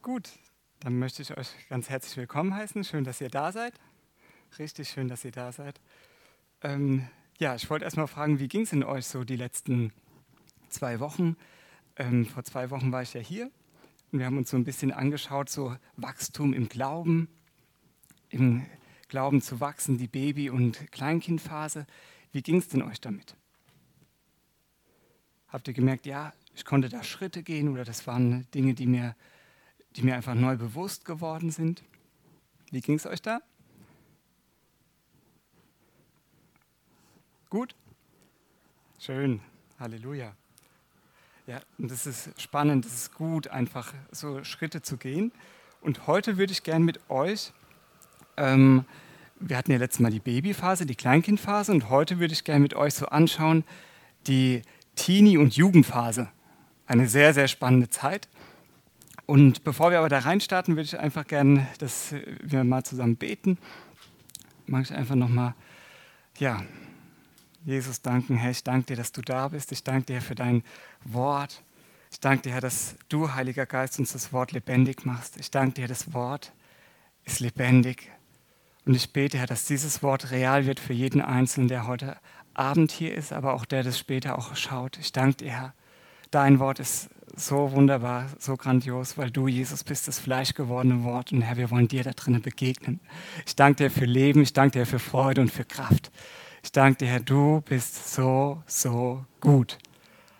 Gut, dann möchte ich euch ganz herzlich willkommen heißen. Schön, dass ihr da seid. Richtig schön, dass ihr da seid. Ähm, ja, ich wollte erst mal fragen, wie ging es in euch so die letzten zwei Wochen? Ähm, vor zwei Wochen war ich ja hier und wir haben uns so ein bisschen angeschaut, so Wachstum im Glauben, im Glauben zu wachsen, die Baby- und Kleinkindphase. Wie ging es denn euch damit? Habt ihr gemerkt, ja, ich konnte da Schritte gehen oder das waren Dinge, die mir die mir einfach neu bewusst geworden sind. Wie ging es euch da? Gut? Schön. Halleluja. Ja, und das ist spannend, es ist gut, einfach so Schritte zu gehen. Und heute würde ich gerne mit euch, ähm, wir hatten ja letztes Mal die Babyphase, die Kleinkindphase, und heute würde ich gerne mit euch so anschauen, die Teenie- und Jugendphase. Eine sehr, sehr spannende Zeit. Und bevor wir aber da reinstarten, würde ich einfach gerne, dass wir mal zusammen beten. Mag ich einfach nochmal, ja, Jesus danken. Herr, ich danke dir, dass du da bist. Ich danke dir für dein Wort. Ich danke dir, Herr, dass du, Heiliger Geist, uns das Wort lebendig machst. Ich danke dir, das Wort ist lebendig. Und ich bete, Herr, dass dieses Wort real wird für jeden Einzelnen, der heute Abend hier ist, aber auch der das später auch schaut. Ich danke dir, Herr. Dein Wort ist so wunderbar, so grandios, weil du, Jesus, bist das fleischgewordene Wort. Und Herr, wir wollen dir da drinnen begegnen. Ich danke dir für Leben, ich danke dir für Freude und für Kraft. Ich danke dir, Herr, du bist so, so gut.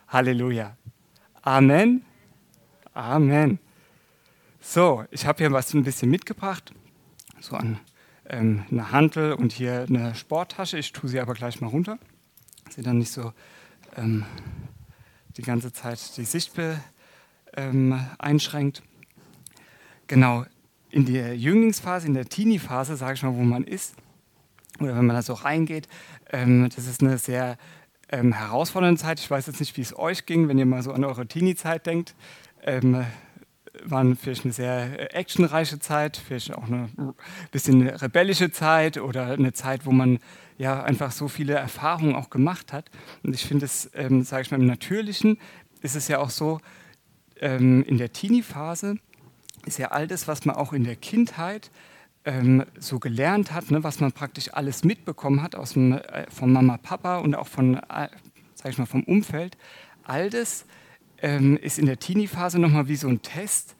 Halleluja. Amen. Amen. So, ich habe hier was ein bisschen mitgebracht. So an ähm, eine Hantel und hier eine Sporttasche. Ich tue sie aber gleich mal runter. Sie dann nicht so ähm, die ganze Zeit die Sicht ähm, einschränkt. Genau, in der Jünglingsphase, in der Teenie-Phase, sage ich mal, wo man ist, oder wenn man da so reingeht, ähm, das ist eine sehr ähm, herausfordernde Zeit. Ich weiß jetzt nicht, wie es euch ging, wenn ihr mal so an eure Teenie-Zeit denkt. Ähm, war vielleicht eine sehr actionreiche Zeit, vielleicht auch eine bisschen rebellische Zeit oder eine Zeit, wo man ja einfach so viele Erfahrungen auch gemacht hat. Und ich finde es, ähm, sage ich mal, im Natürlichen ist es ja auch so, ähm, in der Teenie-Phase ist ja all das, was man auch in der Kindheit ähm, so gelernt hat, ne, was man praktisch alles mitbekommen hat aus dem, äh, von Mama, Papa und auch von, äh, ich mal, vom Umfeld, all das ähm, ist in der Teenie-Phase nochmal wie so ein Test,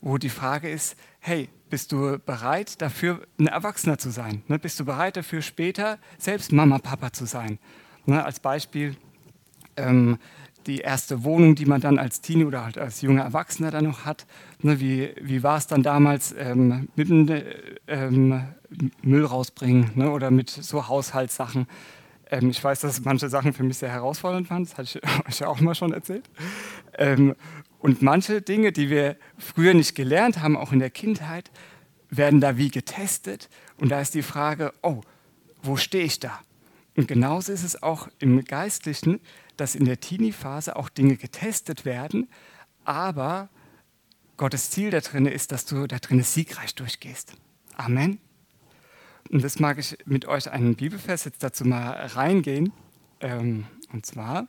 wo die Frage ist, hey, bist du bereit dafür, ein Erwachsener zu sein? Ne? Bist du bereit dafür, später selbst Mama, Papa zu sein? Ne? Als Beispiel ähm, die erste Wohnung, die man dann als Teenie oder halt als junger Erwachsener dann noch hat. Ne? Wie, wie war es dann damals ähm, mit dem ähm, Müll rausbringen ne? oder mit so Haushaltssachen? Ähm, ich weiß, dass manche Sachen für mich sehr herausfordernd waren, das hatte ich euch ja auch mal schon erzählt. Ähm, und manche Dinge, die wir früher nicht gelernt haben, auch in der Kindheit, werden da wie getestet. Und da ist die Frage, oh, wo stehe ich da? Und genauso ist es auch im Geistlichen, dass in der Teenie-Phase auch Dinge getestet werden, aber Gottes Ziel da drin ist, dass du da drin siegreich durchgehst. Amen. Und das mag ich mit euch einen Bibelvers jetzt dazu mal reingehen. Ähm, und zwar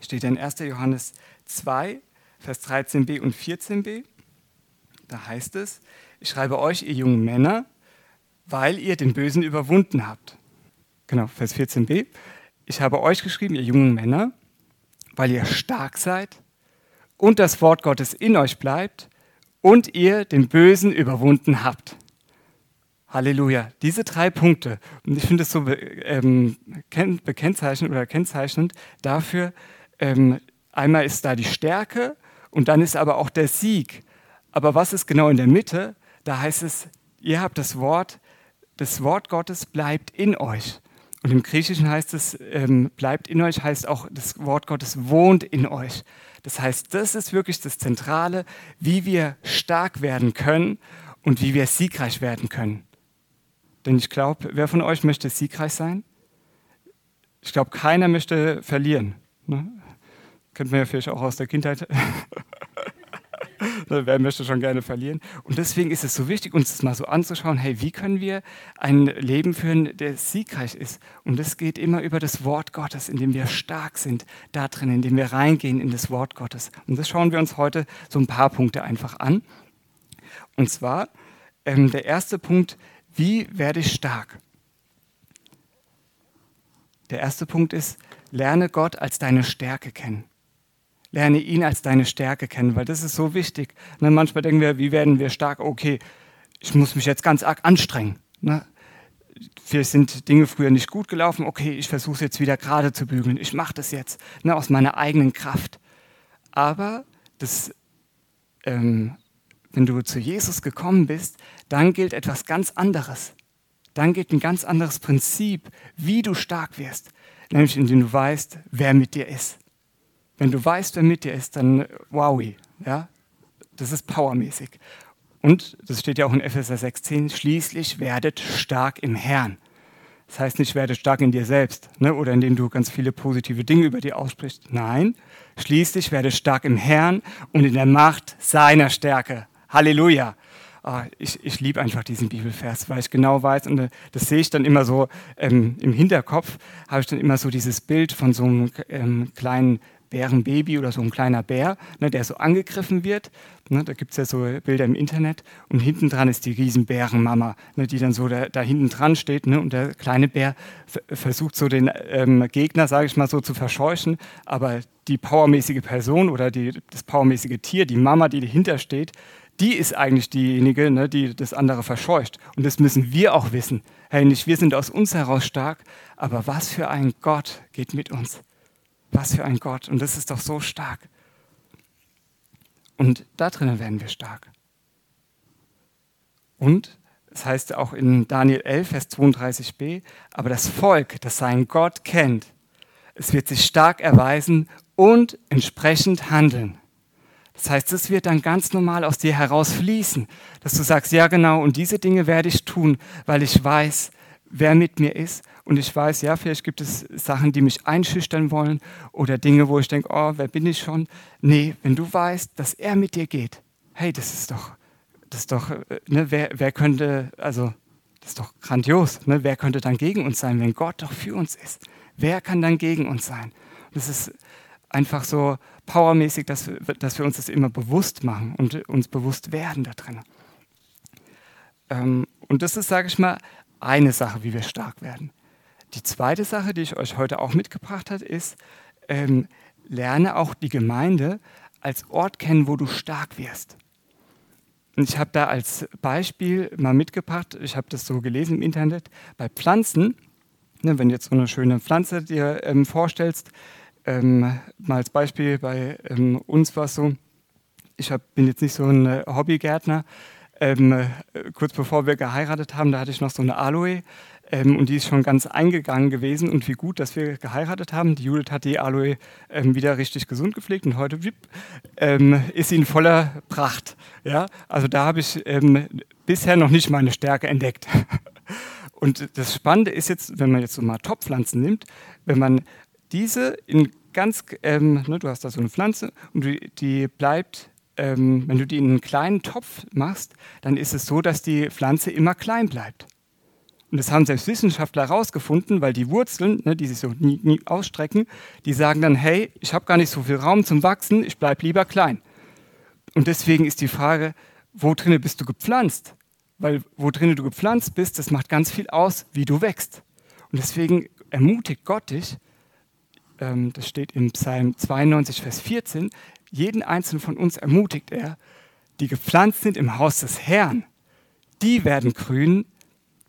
steht in 1. Johannes 2, Vers 13b und 14b. Da heißt es, ich schreibe euch, ihr jungen Männer, weil ihr den Bösen überwunden habt. Genau, Vers 14b. Ich habe euch geschrieben, ihr jungen Männer, weil ihr stark seid und das Wort Gottes in euch bleibt und ihr den Bösen überwunden habt. Halleluja. Diese drei Punkte, und ich finde es so ähm, bekennzeichnend oder kennzeichnend dafür, ähm, einmal ist da die Stärke und dann ist aber auch der Sieg. Aber was ist genau in der Mitte? Da heißt es, ihr habt das Wort, das Wort Gottes bleibt in euch. Und im Griechischen heißt es, ähm, bleibt in euch, heißt auch, das Wort Gottes wohnt in euch. Das heißt, das ist wirklich das Zentrale, wie wir stark werden können und wie wir siegreich werden können. Denn ich glaube, wer von euch möchte siegreich sein? Ich glaube, keiner möchte verlieren. Ne? Kennt man ja vielleicht auch aus der Kindheit. Wer möchte schon gerne verlieren? Und deswegen ist es so wichtig, uns das mal so anzuschauen, hey, wie können wir ein Leben führen, der siegreich ist? Und das geht immer über das Wort Gottes, indem wir stark sind da drin, indem wir reingehen in das Wort Gottes. Und das schauen wir uns heute so ein paar Punkte einfach an. Und zwar ähm, der erste Punkt, wie werde ich stark? Der erste Punkt ist, lerne Gott als deine Stärke kennen. Lerne ihn als deine Stärke kennen, weil das ist so wichtig. Ne, manchmal denken wir, wie werden wir stark? Okay, ich muss mich jetzt ganz arg anstrengen. Ne? Vielleicht sind Dinge früher nicht gut gelaufen. Okay, ich versuche es jetzt wieder gerade zu bügeln. Ich mache das jetzt ne, aus meiner eigenen Kraft. Aber das, ähm, wenn du zu Jesus gekommen bist, dann gilt etwas ganz anderes. Dann gilt ein ganz anderes Prinzip, wie du stark wirst. Nämlich indem du weißt, wer mit dir ist. Wenn du weißt, wer mit dir ist, dann wowi, ja, das ist powermäßig. Und, das steht ja auch in Epheser 6,10, schließlich werdet stark im Herrn. Das heißt nicht, werde stark in dir selbst ne, oder indem du ganz viele positive Dinge über dir aussprichst. Nein, schließlich werde stark im Herrn und in der Macht seiner Stärke. Halleluja. Oh, ich, ich liebe einfach diesen Bibelvers, weil ich genau weiß, und äh, das sehe ich dann immer so ähm, im Hinterkopf, habe ich dann immer so dieses Bild von so einem ähm, kleinen Bärenbaby oder so ein kleiner Bär, ne, der so angegriffen wird. Ne, da gibt es ja so Bilder im Internet und hinten dran ist die Riesenbärenmama, ne, die dann so da, da hinten dran steht ne, und der kleine Bär versucht so den ähm, Gegner, sage ich mal so, zu verscheuchen, aber die powermäßige Person oder die, das powermäßige Tier, die Mama, die dahinter steht, die ist eigentlich diejenige, ne, die das andere verscheucht. Und das müssen wir auch wissen. Hey, nicht wir sind aus uns heraus stark, aber was für ein Gott geht mit uns. Was für ein Gott. Und das ist doch so stark. Und da drinnen werden wir stark. Und das heißt auch in Daniel 11, Vers 32b, aber das Volk, das seinen Gott kennt, es wird sich stark erweisen und entsprechend handeln. Das heißt, es wird dann ganz normal aus dir heraus fließen, dass du sagst, ja genau, und diese Dinge werde ich tun, weil ich weiß, wer mit mir ist und ich weiß, ja, vielleicht gibt es Sachen, die mich einschüchtern wollen oder Dinge, wo ich denke, oh, wer bin ich schon? Nee, wenn du weißt, dass er mit dir geht, hey, das ist doch, das ist doch, äh, ne, wer, wer könnte, also, das ist doch grandios, ne? wer könnte dann gegen uns sein, wenn Gott doch für uns ist? Wer kann dann gegen uns sein? Das ist einfach so powermäßig, dass, dass wir uns das immer bewusst machen und uns bewusst werden da drin. Ähm, und das ist, sage ich mal, eine Sache, wie wir stark werden. Die zweite Sache, die ich euch heute auch mitgebracht habe, ist, ähm, lerne auch die Gemeinde als Ort kennen, wo du stark wirst. Und ich habe da als Beispiel mal mitgebracht, ich habe das so gelesen im Internet, bei Pflanzen, ne, wenn du jetzt so eine schöne Pflanze dir ähm, vorstellst, ähm, mal als Beispiel bei ähm, uns war es so, ich hab, bin jetzt nicht so ein äh, Hobbygärtner, ähm, äh, kurz bevor wir geheiratet haben, da hatte ich noch so eine Aloe ähm, und die ist schon ganz eingegangen gewesen und wie gut, dass wir geheiratet haben. Die Judith hat die Aloe ähm, wieder richtig gesund gepflegt und heute ähm, ist sie in voller Pracht. Ja? Also da habe ich bisher noch nicht meine Stärke entdeckt. Und das Spannende ist jetzt, wenn man jetzt so mal Topfpflanzen nimmt, wenn man diese in ganz, ähm, ne, du hast da so eine Pflanze und die, die bleibt ähm, wenn du die in einen kleinen Topf machst, dann ist es so, dass die Pflanze immer klein bleibt. Und das haben selbst Wissenschaftler herausgefunden, weil die Wurzeln, ne, die sich so nie, nie ausstrecken, die sagen dann, hey, ich habe gar nicht so viel Raum zum Wachsen, ich bleibe lieber klein. Und deswegen ist die Frage, wo drinnen bist du gepflanzt? Weil wo drinnen du gepflanzt bist, das macht ganz viel aus, wie du wächst. Und deswegen ermutigt Gott dich, ähm, das steht in Psalm 92, Vers 14, jeden einzelnen von uns ermutigt er, die gepflanzt sind im Haus des Herrn, die werden grün,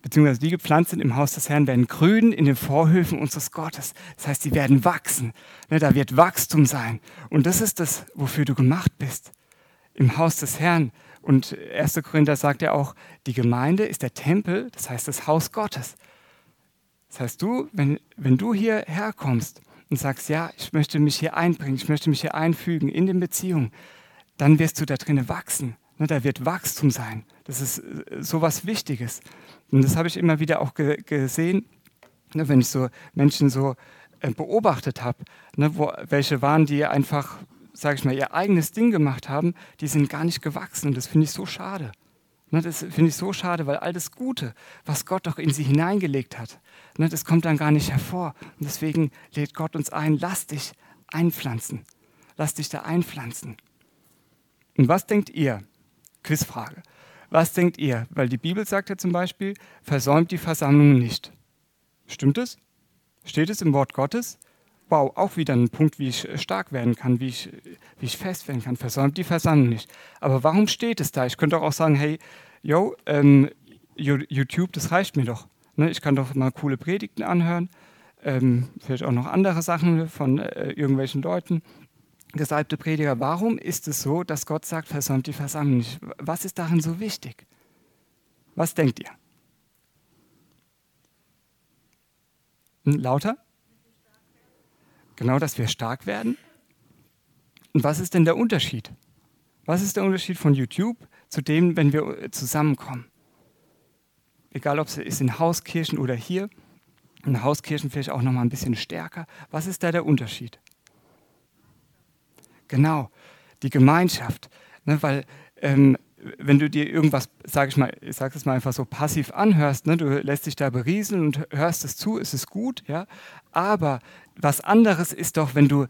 beziehungsweise die gepflanzt sind im Haus des Herrn, werden grün in den Vorhöfen unseres Gottes. Das heißt, die werden wachsen. Ne, da wird Wachstum sein. Und das ist das, wofür du gemacht bist. Im Haus des Herrn. Und 1. Korinther sagt ja auch, die Gemeinde ist der Tempel, das heißt das Haus Gottes. Das heißt, du, wenn, wenn du hierher kommst und sagst, ja, ich möchte mich hier einbringen, ich möchte mich hier einfügen in den Beziehungen, dann wirst du da drinnen wachsen. Ne, da wird Wachstum sein. Das ist äh, so was Wichtiges. Und das habe ich immer wieder auch ge gesehen, ne, wenn ich so Menschen so äh, beobachtet habe, ne, welche waren, die einfach, sage ich mal, ihr eigenes Ding gemacht haben, die sind gar nicht gewachsen. Und das finde ich so schade. Ne, das finde ich so schade, weil all das Gute, was Gott doch in sie hineingelegt hat, Ne, das kommt dann gar nicht hervor. Und deswegen lädt Gott uns ein, lass dich einpflanzen. Lass dich da einpflanzen. Und was denkt ihr? Quizfrage. Was denkt ihr? Weil die Bibel sagt ja zum Beispiel, versäumt die Versammlung nicht. Stimmt es? Steht es im Wort Gottes? Wow, auch wieder ein Punkt, wie ich stark werden kann, wie ich, wie ich fest werden kann. Versäumt die Versammlung nicht. Aber warum steht es da? Ich könnte auch sagen, hey, yo, ähm, YouTube, das reicht mir doch. Ne? Ich kann doch mal coole Predigten anhören, ähm, vielleicht auch noch andere Sachen von äh, irgendwelchen Leuten gesalbte Prediger, warum ist es so, dass Gott sagt, versäumt die Versammlung nicht? Was ist darin so wichtig? Was denkt ihr? Hm, lauter? Genau, dass wir stark werden. Und was ist denn der Unterschied? Was ist der Unterschied von YouTube zu dem, wenn wir zusammenkommen? Egal, ob es ist in Hauskirchen oder hier. In Hauskirchen vielleicht auch noch mal ein bisschen stärker. Was ist da der Unterschied? Genau, die Gemeinschaft. Ne, weil ähm, wenn du dir irgendwas, sage ich mal, ich sage es mal einfach so passiv anhörst, ne, du lässt dich da berieseln und hörst es zu, ist es gut, ja. Aber was anderes ist doch, wenn du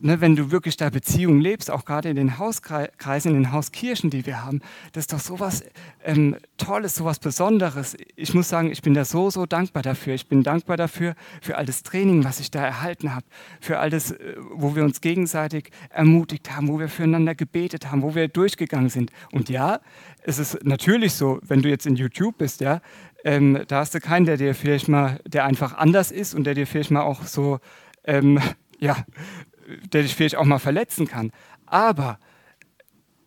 ne, wenn du wirklich da Beziehungen lebst, auch gerade in den Hauskreisen, in den Hauskirchen, die wir haben, das ist doch sowas ähm, Tolles, sowas Besonderes. Ich muss sagen, ich bin da so, so dankbar dafür. Ich bin dankbar dafür, für all das Training, was ich da erhalten habe, für all das, äh, wo wir uns gegenseitig ermutigt haben, wo wir füreinander gebetet haben, wo wir durchgegangen sind. Und ja, es ist natürlich so, wenn du jetzt in YouTube bist, ja, ähm, da hast du keinen, der dir vielleicht mal, der einfach anders ist und der dir vielleicht mal auch so ähm, ja, der dich vielleicht auch mal verletzen kann. Aber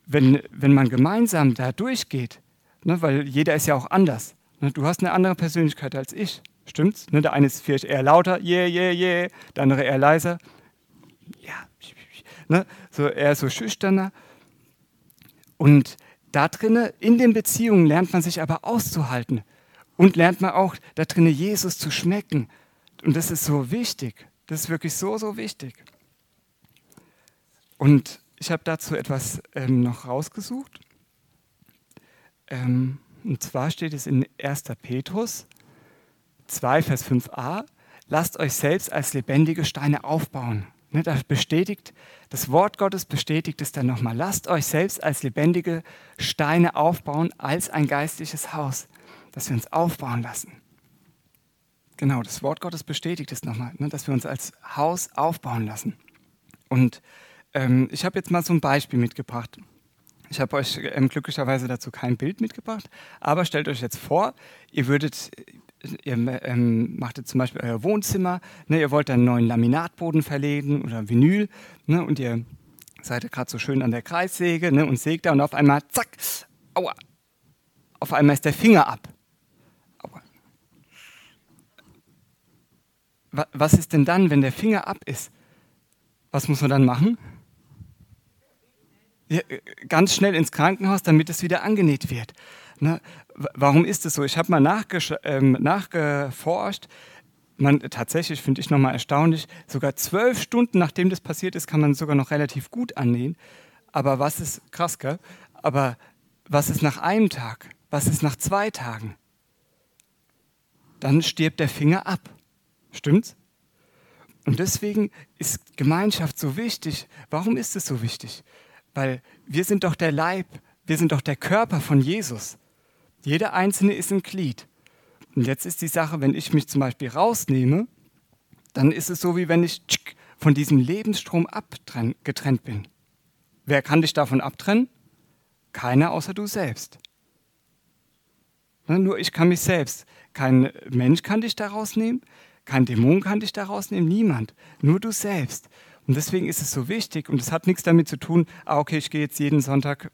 wenn, wenn man gemeinsam da durchgeht, ne, weil jeder ist ja auch anders. Ne, du hast eine andere Persönlichkeit als ich, stimmt's? Ne, der eine ist vielleicht eher lauter, yeah, yeah, yeah, der andere eher leiser, ja, ne, so eher so schüchterner. Und da drinnen, in den Beziehungen, lernt man sich aber auszuhalten und lernt man auch da drinnen Jesus zu schmecken. Und das ist so wichtig. Das ist wirklich so, so wichtig. Und ich habe dazu etwas ähm, noch rausgesucht. Ähm, und zwar steht es in 1. Petrus 2, Vers 5a, lasst euch selbst als lebendige Steine aufbauen. Ne, das bestätigt, das Wort Gottes bestätigt es dann nochmal. Lasst euch selbst als lebendige Steine aufbauen, als ein geistliches Haus, das wir uns aufbauen lassen. Genau, das Wort Gottes bestätigt es nochmal, ne, dass wir uns als Haus aufbauen lassen. Und ähm, ich habe jetzt mal so ein Beispiel mitgebracht. Ich habe euch ähm, glücklicherweise dazu kein Bild mitgebracht, aber stellt euch jetzt vor, ihr würdet, ihr ähm, macht jetzt zum Beispiel euer Wohnzimmer, ne, ihr wollt einen neuen Laminatboden verlegen oder Vinyl ne, und ihr seid gerade so schön an der Kreissäge ne, und sägt da und auf einmal, zack, aua, auf einmal ist der Finger ab. Was ist denn dann, wenn der Finger ab ist? Was muss man dann machen? Ja, ganz schnell ins Krankenhaus, damit es wieder angenäht wird. Ne? Warum ist es so? Ich habe mal ähm, nachgeforscht. Man, tatsächlich finde ich nochmal erstaunlich, sogar zwölf Stunden nachdem das passiert ist, kann man sogar noch relativ gut annähen. Aber was ist krass, gell? Aber was ist nach einem Tag? Was ist nach zwei Tagen? Dann stirbt der Finger ab. Stimmt's? Und deswegen ist Gemeinschaft so wichtig. Warum ist es so wichtig? Weil wir sind doch der Leib, wir sind doch der Körper von Jesus. Jeder Einzelne ist ein Glied. Und jetzt ist die Sache, wenn ich mich zum Beispiel rausnehme, dann ist es so, wie wenn ich von diesem Lebensstrom abgetrennt bin. Wer kann dich davon abtrennen? Keiner außer du selbst. Nur ich kann mich selbst. Kein Mensch kann dich da rausnehmen, kein Dämon kann dich da rausnehmen, niemand, nur du selbst. Und deswegen ist es so wichtig und es hat nichts damit zu tun, ah, okay, ich gehe jetzt jeden Sonntag,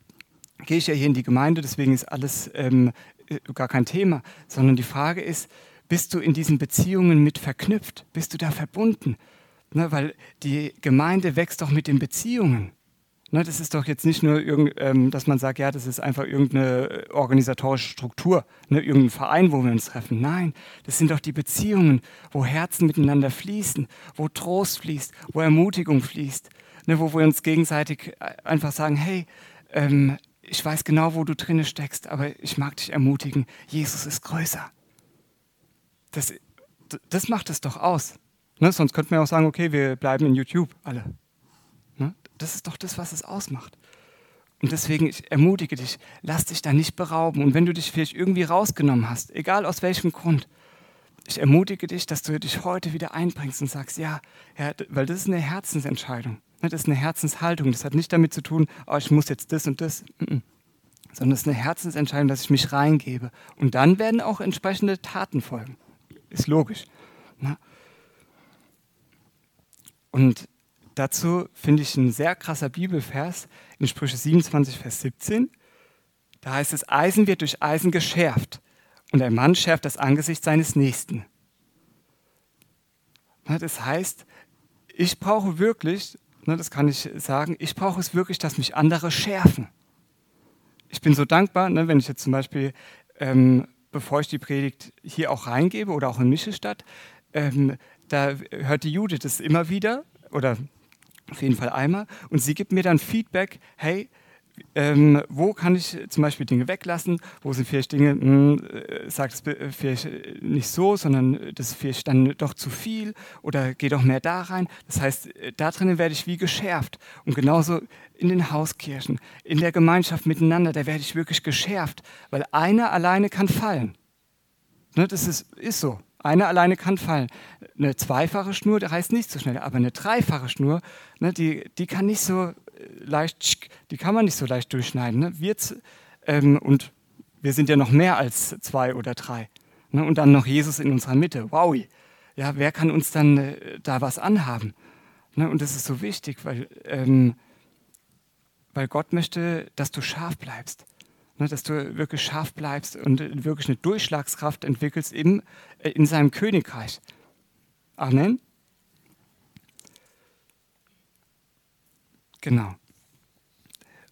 gehe ich ja hier in die Gemeinde, deswegen ist alles ähm, äh, gar kein Thema, sondern die Frage ist, bist du in diesen Beziehungen mit verknüpft? Bist du da verbunden? Ne, weil die Gemeinde wächst doch mit den Beziehungen. Ne, das ist doch jetzt nicht nur, ähm, dass man sagt, ja, das ist einfach irgendeine organisatorische Struktur, ne, irgendein Verein, wo wir uns treffen. Nein, das sind doch die Beziehungen, wo Herzen miteinander fließen, wo Trost fließt, wo Ermutigung fließt, ne, wo wir uns gegenseitig äh, einfach sagen, hey, ähm, ich weiß genau, wo du drinne steckst, aber ich mag dich ermutigen. Jesus ist größer. Das, das macht es doch aus. Ne, sonst könnten wir auch sagen, okay, wir bleiben in YouTube alle. Das ist doch das, was es ausmacht. Und deswegen ich ermutige dich, lass dich da nicht berauben. Und wenn du dich vielleicht irgendwie rausgenommen hast, egal aus welchem Grund, ich ermutige dich, dass du dich heute wieder einbringst und sagst, ja, Herr, weil das ist eine Herzensentscheidung. Ne, das ist eine Herzenshaltung. Das hat nicht damit zu tun, oh, ich muss jetzt das und das, sondern es ist eine Herzensentscheidung, dass ich mich reingebe. Und dann werden auch entsprechende Taten folgen. Ist logisch. Ne? Und dazu finde ich ein sehr krasser Bibelvers in Sprüche 27, Vers 17. Da heißt es, Eisen wird durch Eisen geschärft und ein Mann schärft das Angesicht seines Nächsten. Das heißt, ich brauche wirklich, das kann ich sagen, ich brauche es wirklich, dass mich andere schärfen. Ich bin so dankbar, ne, wenn ich jetzt zum Beispiel, ähm, bevor ich die Predigt hier auch reingebe oder auch in Mischestadt, ähm, da hört die Judith das immer wieder oder auf jeden Fall einmal und sie gibt mir dann Feedback, hey, ähm, wo kann ich zum Beispiel Dinge weglassen, wo sind vielleicht Dinge, mh, hm, äh, sagt es vielleicht nicht so, sondern das ist vielleicht dann doch zu viel oder geh doch mehr da rein. Das heißt, äh, da drinnen werde ich wie geschärft. Und genauso in den Hauskirchen, in der Gemeinschaft miteinander, da werde ich wirklich geschärft, weil einer alleine kann fallen. Ne, das ist, ist so. Einer alleine kann fallen. Eine zweifache Schnur, der heißt nicht so schnell, aber eine dreifache Schnur, ne, die, die kann nicht so leicht, die kann man nicht so leicht durchschneiden. Ne? Wir, ähm, und wir sind ja noch mehr als zwei oder drei. Ne? Und dann noch Jesus in unserer Mitte. Wow. Ja, wer kann uns dann äh, da was anhaben? Ne? Und das ist so wichtig, weil, ähm, weil Gott möchte, dass du scharf bleibst. Ne? Dass du wirklich scharf bleibst und wirklich eine Durchschlagskraft entwickelst im, äh, in seinem Königreich. Amen. Genau.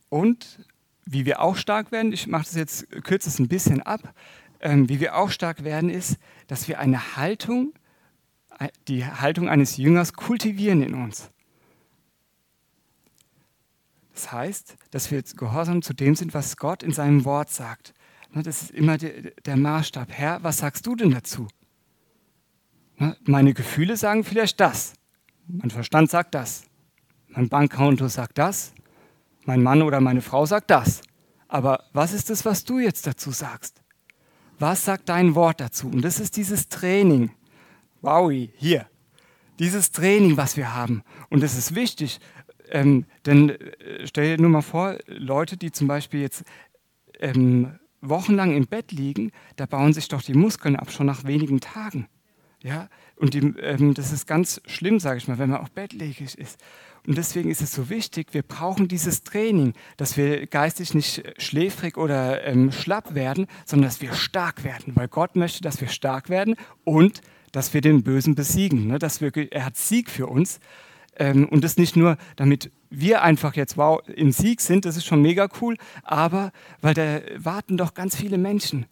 Und wie wir auch stark werden, ich mache das jetzt, kürze ein bisschen ab, ähm, wie wir auch stark werden, ist, dass wir eine Haltung, äh, die Haltung eines Jüngers kultivieren in uns. Das heißt, dass wir gehorsam zu dem sind, was Gott in seinem Wort sagt. Ne, das ist immer der Maßstab. Herr, was sagst du denn dazu? Ne, meine Gefühle sagen vielleicht das. Mein Verstand sagt das. Mein Bankkonto sagt das, mein Mann oder meine Frau sagt das. Aber was ist es, was du jetzt dazu sagst? Was sagt dein Wort dazu? Und das ist dieses Training. Wow, hier. Dieses Training, was wir haben. Und das ist wichtig, ähm, denn äh, stell dir nur mal vor, Leute, die zum Beispiel jetzt ähm, wochenlang im Bett liegen, da bauen sich doch die Muskeln ab schon nach wenigen Tagen. Ja, und die, ähm, das ist ganz schlimm, sage ich mal, wenn man auch bettlägerig ist. Und deswegen ist es so wichtig, wir brauchen dieses Training, dass wir geistig nicht schläfrig oder ähm, schlapp werden, sondern dass wir stark werden, weil Gott möchte, dass wir stark werden und dass wir den Bösen besiegen. Ne? Dass wir, er hat Sieg für uns. Ähm, und das nicht nur, damit wir einfach jetzt wow, im Sieg sind, das ist schon mega cool, aber weil da warten doch ganz viele Menschen.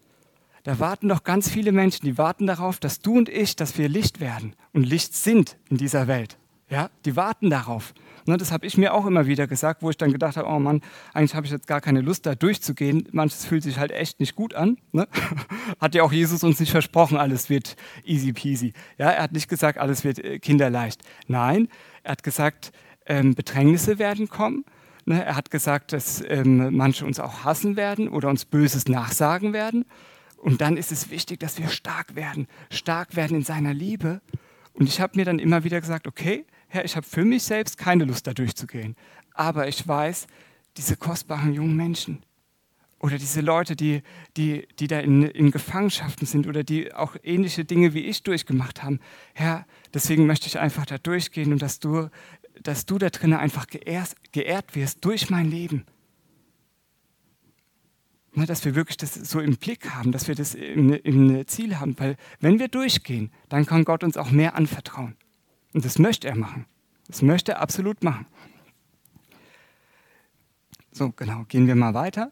Da warten doch ganz viele Menschen, die warten darauf, dass du und ich, dass wir Licht werden und Licht sind in dieser Welt. Ja, die warten darauf. Ne, das habe ich mir auch immer wieder gesagt, wo ich dann gedacht habe, oh Mann, eigentlich habe ich jetzt gar keine Lust, da durchzugehen. Manches fühlt sich halt echt nicht gut an. Ne? Hat ja auch Jesus uns nicht versprochen, alles wird easy peasy. Ja, er hat nicht gesagt, alles wird äh, kinderleicht. Nein, er hat gesagt, ähm, Bedrängnisse werden kommen. Ne? Er hat gesagt, dass ähm, manche uns auch hassen werden oder uns Böses nachsagen werden. Und dann ist es wichtig, dass wir stark werden, stark werden in seiner Liebe. Und ich habe mir dann immer wieder gesagt, okay, Herr, ich habe für mich selbst keine Lust, da durchzugehen. Aber ich weiß, diese kostbaren jungen Menschen oder diese Leute, die, die, die da in, in Gefangenschaften sind oder die auch ähnliche Dinge wie ich durchgemacht haben, Herr, deswegen möchte ich einfach da durchgehen und dass du, dass du da drinnen einfach geehrt, geehrt wirst durch mein Leben. Ne, dass wir wirklich das so im Blick haben, dass wir das im, im Ziel haben, weil wenn wir durchgehen, dann kann Gott uns auch mehr anvertrauen. Und das möchte er machen. Das möchte er absolut machen. So, genau, gehen wir mal weiter.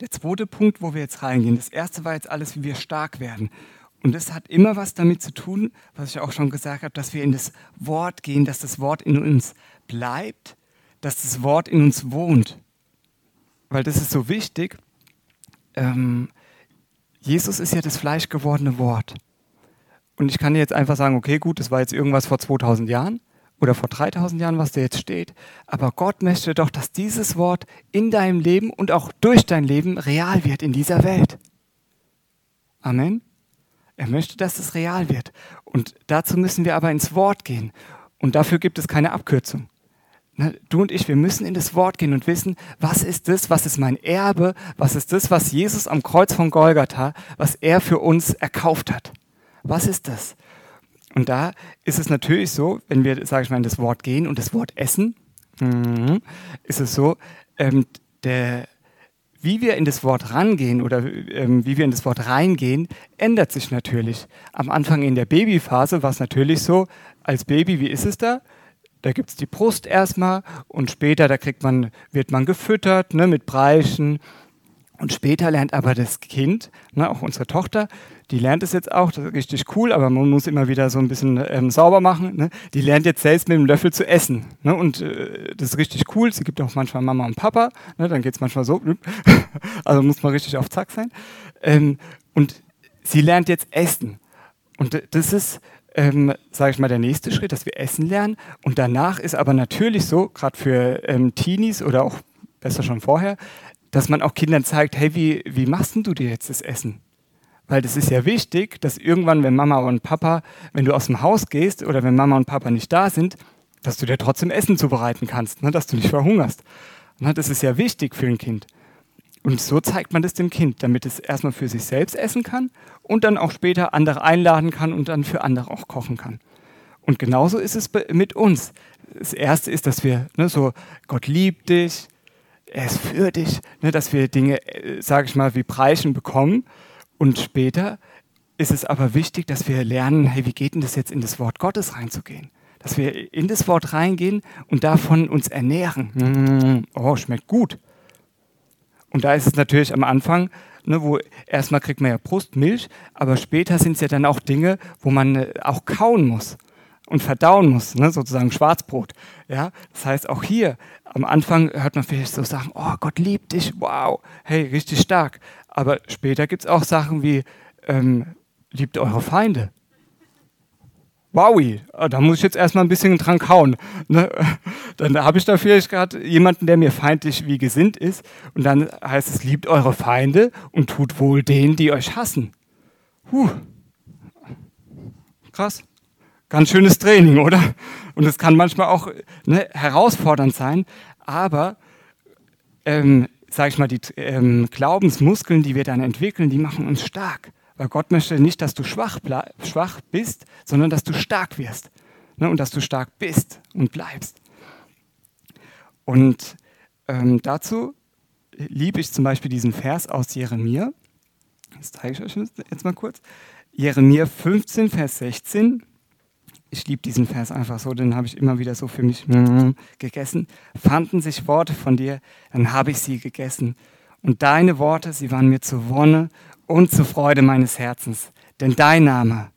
Der zweite Punkt, wo wir jetzt reingehen, das erste war jetzt alles, wie wir stark werden. Und das hat immer was damit zu tun, was ich auch schon gesagt habe, dass wir in das Wort gehen, dass das Wort in uns bleibt, dass das Wort in uns wohnt. Weil das ist so wichtig. Ähm, Jesus ist ja das fleischgewordene Wort. Und ich kann jetzt einfach sagen, okay, gut, das war jetzt irgendwas vor 2000 Jahren oder vor 3000 Jahren, was da jetzt steht. Aber Gott möchte doch, dass dieses Wort in deinem Leben und auch durch dein Leben real wird in dieser Welt. Amen. Er möchte, dass es real wird. Und dazu müssen wir aber ins Wort gehen. Und dafür gibt es keine Abkürzung. Ne, du und ich, wir müssen in das Wort gehen und wissen, was ist das, was ist mein Erbe, was ist das, was Jesus am Kreuz von Golgatha, was er für uns erkauft hat. Was ist das? Und da ist es natürlich so, wenn wir, sage ich mal, in das Wort gehen und das Wort essen, mhm, ist es so, ähm, der, wie wir in das Wort rangehen oder ähm, wie wir in das Wort reingehen, ändert sich natürlich. Am Anfang in der Babyphase war es natürlich so, als Baby, wie ist es da? Da gibt es die Brust erstmal und später, da kriegt man, wird man gefüttert ne, mit Breischen. Und später lernt aber das Kind, ne, auch unsere Tochter, die lernt es jetzt auch, das ist richtig cool, aber man muss immer wieder so ein bisschen ähm, sauber machen. Ne? Die lernt jetzt selbst mit dem Löffel zu essen. Ne? Und äh, das ist richtig cool. Sie gibt auch manchmal Mama und Papa. Ne? Dann geht es manchmal so. also muss man richtig auf Zack sein. Ähm, und sie lernt jetzt essen. Und das ist, ähm, sage ich mal, der nächste Schritt, dass wir essen lernen. Und danach ist aber natürlich so, gerade für ähm, Teenies oder auch besser schon vorher, dass man auch Kindern zeigt, hey, wie, wie machst denn du dir jetzt das Essen? Weil das ist ja wichtig, dass irgendwann, wenn Mama und Papa, wenn du aus dem Haus gehst oder wenn Mama und Papa nicht da sind, dass du dir trotzdem Essen zubereiten kannst, ne, dass du nicht verhungerst. Ne, das ist ja wichtig für ein Kind. Und so zeigt man das dem Kind, damit es erstmal für sich selbst essen kann und dann auch später andere einladen kann und dann für andere auch kochen kann. Und genauso ist es mit uns. Das Erste ist, dass wir ne, so, Gott liebt dich, er ist für dich, ne, dass wir Dinge, äh, sage ich mal, wie Preischen bekommen. Und später ist es aber wichtig, dass wir lernen, hey, wie geht denn das jetzt in das Wort Gottes reinzugehen? Dass wir in das Wort reingehen und davon uns ernähren. Mm, oh, schmeckt gut. Und da ist es natürlich am Anfang, ne, wo erstmal kriegt man ja Brustmilch, aber später sind es ja dann auch Dinge, wo man äh, auch kauen muss und verdauen muss, ne, sozusagen Schwarzbrot. Ja? Das heißt, auch hier am Anfang hört man vielleicht so Sachen, oh, Gott liebt dich, wow, hey, richtig stark. Aber später gibt es auch Sachen wie, ähm, liebt eure Feinde. Wowi, ah, da muss ich jetzt erstmal ein bisschen dran kauen. Ne? Dann habe ich da vielleicht gerade jemanden, der mir feindlich wie gesinnt ist. Und dann heißt es, liebt eure Feinde und tut wohl denen, die euch hassen. Puh. Krass. Ganz schönes Training, oder? Und es kann manchmal auch ne, herausfordernd sein, aber ähm, sage ich mal, die ähm, Glaubensmuskeln, die wir dann entwickeln, die machen uns stark. Weil Gott möchte nicht, dass du schwach, schwach bist, sondern dass du stark wirst. Ne? Und dass du stark bist und bleibst. Und ähm, dazu liebe ich zum Beispiel diesen Vers aus Jeremia. Das zeige ich euch jetzt mal kurz. Jeremia 15, Vers 16. Ich liebe diesen Vers einfach so, den habe ich immer wieder so für mich gegessen. Fanden sich Worte von dir, dann habe ich sie gegessen. Und deine Worte, sie waren mir zur Wonne und zur Freude meines Herzens. Denn dein Name,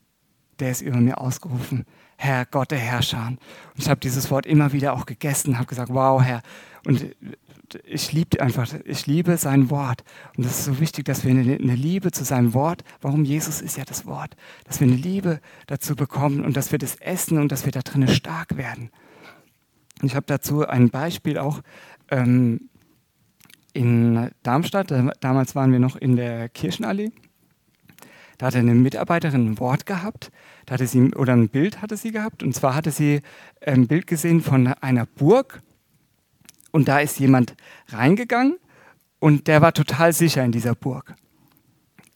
der ist über mir ausgerufen. Herr Gott der Herrscher. Und ich habe dieses Wort immer wieder auch gegessen, habe gesagt, wow, Herr. Und ich liebe einfach, ich liebe sein Wort. Und das ist so wichtig, dass wir eine, eine, Liebe zu seinem Wort, warum Jesus ist ja das Wort, dass wir eine Liebe dazu bekommen und dass wir das essen und dass wir da drinnen stark werden. Ich habe dazu ein Beispiel auch ähm, in Darmstadt, damals waren wir noch in der Kirchenallee. Da hatte eine Mitarbeiterin ein Wort gehabt, da hatte sie, oder ein Bild hatte sie gehabt. Und zwar hatte sie ein Bild gesehen von einer Burg. Und da ist jemand reingegangen und der war total sicher in dieser Burg.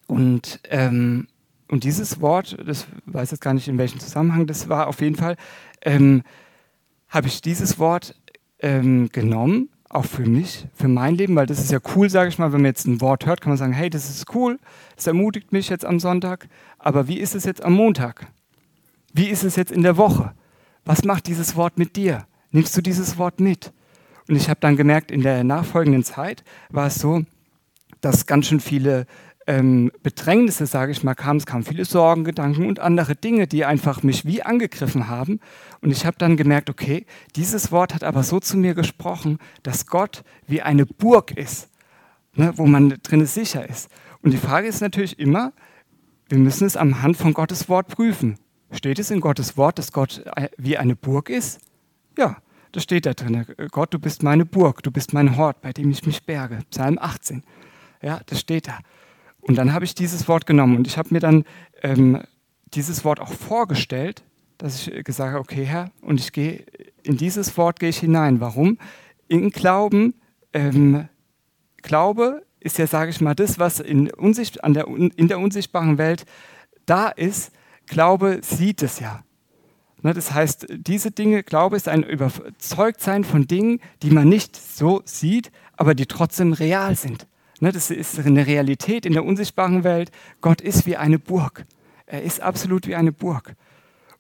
Und, ähm, und dieses Wort, das weiß jetzt gar nicht in welchem Zusammenhang, das war auf jeden Fall, ähm, habe ich dieses Wort ähm, genommen auch für mich, für mein Leben, weil das ist ja cool, sage ich mal, wenn man jetzt ein Wort hört, kann man sagen, hey, das ist cool, das ermutigt mich jetzt am Sonntag, aber wie ist es jetzt am Montag? Wie ist es jetzt in der Woche? Was macht dieses Wort mit dir? Nimmst du dieses Wort mit? Und ich habe dann gemerkt, in der nachfolgenden Zeit war es so, dass ganz schön viele ähm, Bedrängnisse, sage ich mal, kamen. Es kamen viele Sorgen, Gedanken und andere Dinge, die einfach mich wie angegriffen haben. Und ich habe dann gemerkt, okay, dieses Wort hat aber so zu mir gesprochen, dass Gott wie eine Burg ist, ne, wo man drin sicher ist. Und die Frage ist natürlich immer, wir müssen es am Hand von Gottes Wort prüfen. Steht es in Gottes Wort, dass Gott äh, wie eine Burg ist? Ja, das steht da drin. Gott, du bist meine Burg, du bist mein Hort, bei dem ich mich berge. Psalm 18. Ja, das steht da. Und dann habe ich dieses Wort genommen und ich habe mir dann ähm, dieses Wort auch vorgestellt, dass ich gesagt habe, okay Herr, und ich gehe in dieses Wort gehe ich hinein. Warum? In Glauben, ähm, Glaube ist ja, sage ich mal, das, was in, Unsicht, der, in der unsichtbaren Welt da ist. Glaube sieht es ja. Ne, das heißt, diese Dinge, Glaube ist ein Überzeugtsein von Dingen, die man nicht so sieht, aber die trotzdem real sind. Ne, das ist eine Realität in der unsichtbaren Welt. Gott ist wie eine Burg. Er ist absolut wie eine Burg.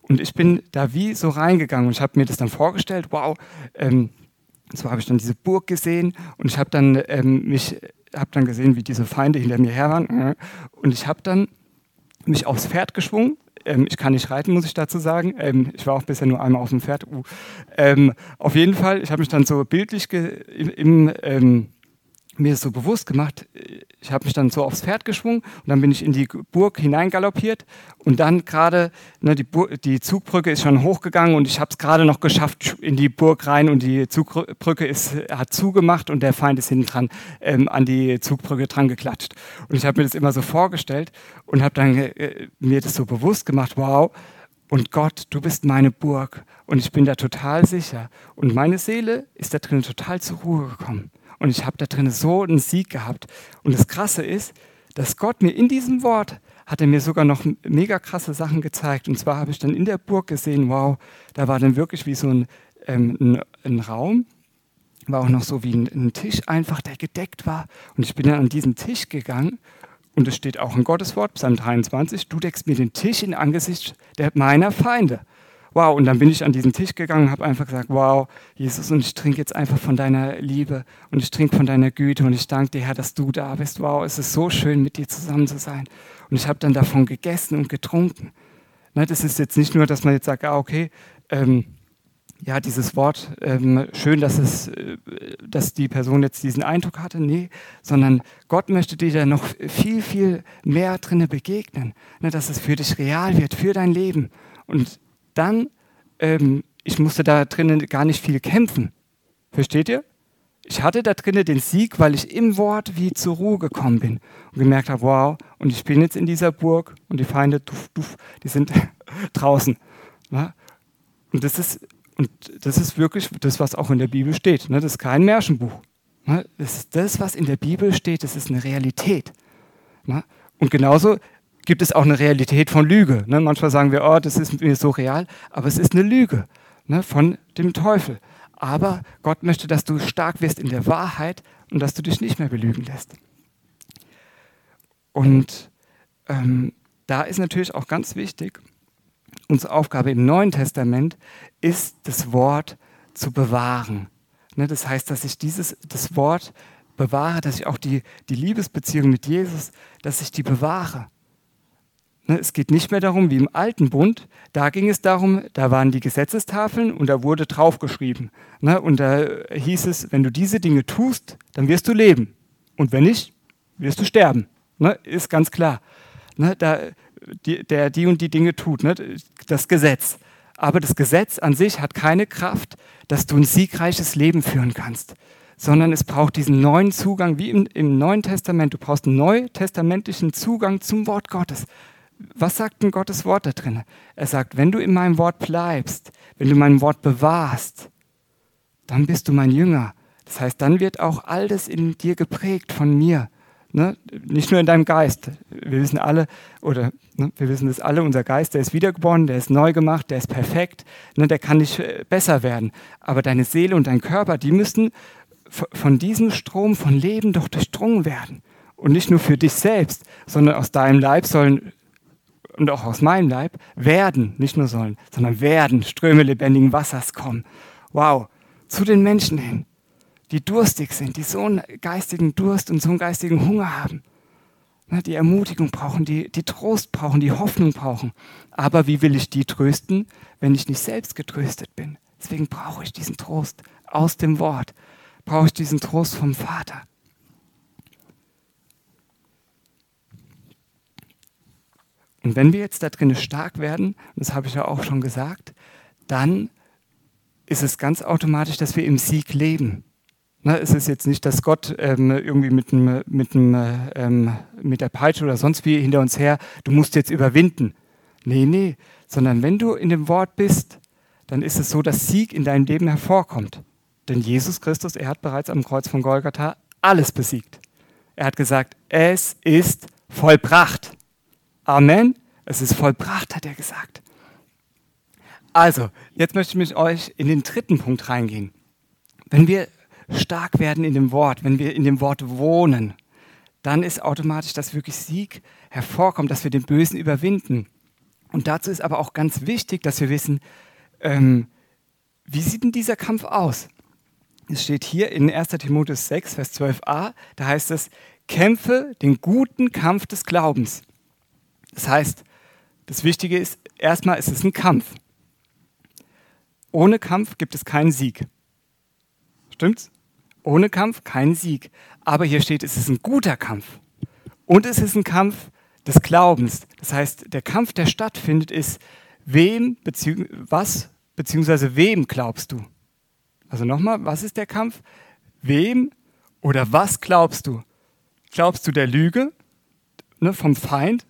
Und ich bin da wie so reingegangen und ich habe mir das dann vorgestellt, wow, ähm, so habe ich dann diese Burg gesehen und ich habe dann ähm, mich, dann gesehen, wie diese Feinde hinter mir her waren äh, und ich habe dann mich aufs Pferd geschwungen. Ähm, ich kann nicht reiten, muss ich dazu sagen. Ähm, ich war auch bisher nur einmal auf dem Pferd. Uh. Ähm, auf jeden Fall, ich habe mich dann so bildlich im, im ähm, mir ist so bewusst gemacht, ich habe mich dann so aufs Pferd geschwungen und dann bin ich in die Burg hineingaloppiert und dann gerade, ne, die, die, Zugbrücke ist schon hochgegangen und ich habe es gerade noch geschafft in die Burg rein und die Zugbrücke ist, hat zugemacht und der Feind ist hinten dran ähm, an die Zugbrücke dran geklatscht. Und ich habe mir das immer so vorgestellt und habe dann äh, mir das so bewusst gemacht, wow, und Gott, du bist meine Burg und ich bin da total sicher und meine Seele ist da drin total zur Ruhe gekommen. Und ich habe da drin so einen Sieg gehabt. Und das Krasse ist, dass Gott mir in diesem Wort hat er mir sogar noch mega krasse Sachen gezeigt. Und zwar habe ich dann in der Burg gesehen, wow, da war dann wirklich wie so ein, ähm, ein, ein Raum, war auch noch so wie ein, ein, Tisch einfach, der gedeckt war. Und ich bin dann an diesen Tisch gegangen und es steht auch in Gottes Wort, Psalm 23, du deckst mir den Tisch in Angesicht der, meiner Feinde wow, und dann bin ich an diesen Tisch gegangen und habe einfach gesagt, wow, Jesus, und ich trinke jetzt einfach von deiner Liebe und ich trinke von deiner Güte und ich danke dir, Herr, dass du da bist. Wow, es ist so schön, mit dir zusammen zu sein. Und ich habe dann davon gegessen und getrunken. Ne, das ist jetzt nicht nur, dass man jetzt sagt, ah, okay, ähm, ja, dieses Wort, ähm, schön, dass, es, äh, dass die Person jetzt diesen Eindruck hatte. Nee, sondern Gott möchte dir da noch viel, viel mehr drinne begegnen. Ne, dass es für dich real wird, für dein Leben. Und dann, ähm, ich musste da drinnen gar nicht viel kämpfen. Versteht ihr? Ich hatte da drinnen den Sieg, weil ich im Wort wie zur Ruhe gekommen bin und gemerkt habe, wow, und ich bin jetzt in dieser Burg und die Feinde, duff, duff, die sind draußen. Ja? Und, das ist, und das ist wirklich das, was auch in der Bibel steht. Ne? Das ist kein Märchenbuch. Ne? Das ist das, was in der Bibel steht, das ist eine Realität. Ne? Und genauso gibt es auch eine Realität von Lüge. Ne? Manchmal sagen wir, oh, das ist mir so real, aber es ist eine Lüge ne? von dem Teufel. Aber Gott möchte, dass du stark wirst in der Wahrheit und dass du dich nicht mehr belügen lässt. Und ähm, da ist natürlich auch ganz wichtig, unsere Aufgabe im Neuen Testament ist, das Wort zu bewahren. Ne? Das heißt, dass ich dieses, das Wort bewahre, dass ich auch die, die Liebesbeziehung mit Jesus, dass ich die bewahre. Ne, es geht nicht mehr darum, wie im alten Bund, da ging es darum, da waren die Gesetzestafeln und da wurde draufgeschrieben. Ne, und da hieß es, wenn du diese Dinge tust, dann wirst du leben. Und wenn nicht, wirst du sterben. Ne, ist ganz klar. Der die und die Dinge tut, das Gesetz. Aber das Gesetz an sich hat keine Kraft, dass du ein siegreiches Leben führen kannst, sondern es braucht diesen neuen Zugang, wie im, im Neuen Testament. Du brauchst einen neutestamentlichen Zugang zum Wort Gottes was sagt denn Gottes Wort da drin? Er sagt, wenn du in meinem Wort bleibst, wenn du mein Wort bewahrst, dann bist du mein Jünger. Das heißt, dann wird auch all das in dir geprägt von mir. Ne? Nicht nur in deinem Geist. Wir wissen alle, oder ne, wir wissen das alle, unser Geist, der ist wiedergeboren, der ist neu gemacht, der ist perfekt, ne, der kann nicht äh, besser werden. Aber deine Seele und dein Körper, die müssen von diesem Strom von Leben doch durchdrungen werden. Und nicht nur für dich selbst, sondern aus deinem Leib sollen und auch aus meinem Leib werden, nicht nur sollen, sondern werden Ströme lebendigen Wassers kommen. Wow, zu den Menschen hin, die durstig sind, die so einen geistigen Durst und so einen geistigen Hunger haben. Die Ermutigung brauchen, die, die Trost brauchen, die Hoffnung brauchen. Aber wie will ich die trösten, wenn ich nicht selbst getröstet bin? Deswegen brauche ich diesen Trost aus dem Wort, brauche ich diesen Trost vom Vater. Und wenn wir jetzt da drin stark werden, das habe ich ja auch schon gesagt, dann ist es ganz automatisch, dass wir im Sieg leben. Ne, es ist jetzt nicht, dass Gott ähm, irgendwie mit, dem, mit, dem, ähm, mit der Peitsche oder sonst wie hinter uns her, du musst jetzt überwinden. Nee, nee, sondern wenn du in dem Wort bist, dann ist es so, dass Sieg in deinem Leben hervorkommt. Denn Jesus Christus, er hat bereits am Kreuz von Golgatha alles besiegt. Er hat gesagt, es ist vollbracht. Amen. Es ist vollbracht, hat er gesagt. Also, jetzt möchte ich mit euch in den dritten Punkt reingehen. Wenn wir stark werden in dem Wort, wenn wir in dem Wort wohnen, dann ist automatisch, dass wirklich Sieg hervorkommt, dass wir den Bösen überwinden. Und dazu ist aber auch ganz wichtig, dass wir wissen, ähm, wie sieht denn dieser Kampf aus? Es steht hier in 1 Timotheus 6, Vers 12a, da heißt es, kämpfe den guten Kampf des Glaubens. Das heißt, das Wichtige ist, erstmal ist es ein Kampf. Ohne Kampf gibt es keinen Sieg. Stimmt's? Ohne Kampf kein Sieg. Aber hier steht, es ist ein guter Kampf. Und es ist ein Kampf des Glaubens. Das heißt, der Kampf, der stattfindet, ist, wem, bezieh was, beziehungsweise wem glaubst du? Also nochmal, was ist der Kampf? Wem oder was glaubst du? Glaubst du der Lüge ne, vom Feind,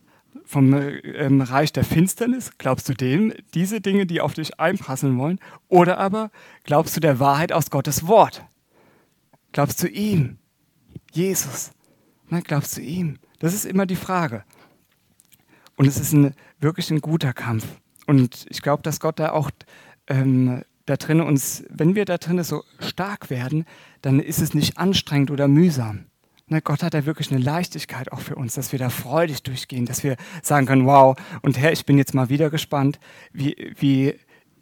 vom ähm, Reich der Finsternis? Glaubst du dem diese Dinge, die auf dich einprasseln wollen? Oder aber glaubst du der Wahrheit aus Gottes Wort? Glaubst du ihm, Jesus? Ne, glaubst du ihm? Das ist immer die Frage. Und es ist ein, wirklich ein guter Kampf. Und ich glaube, dass Gott da auch ähm, da drin uns, wenn wir da drin so stark werden, dann ist es nicht anstrengend oder mühsam. Ne, Gott hat da wirklich eine Leichtigkeit auch für uns, dass wir da freudig durchgehen, dass wir sagen können, wow, und Herr, ich bin jetzt mal wieder gespannt, wie, wie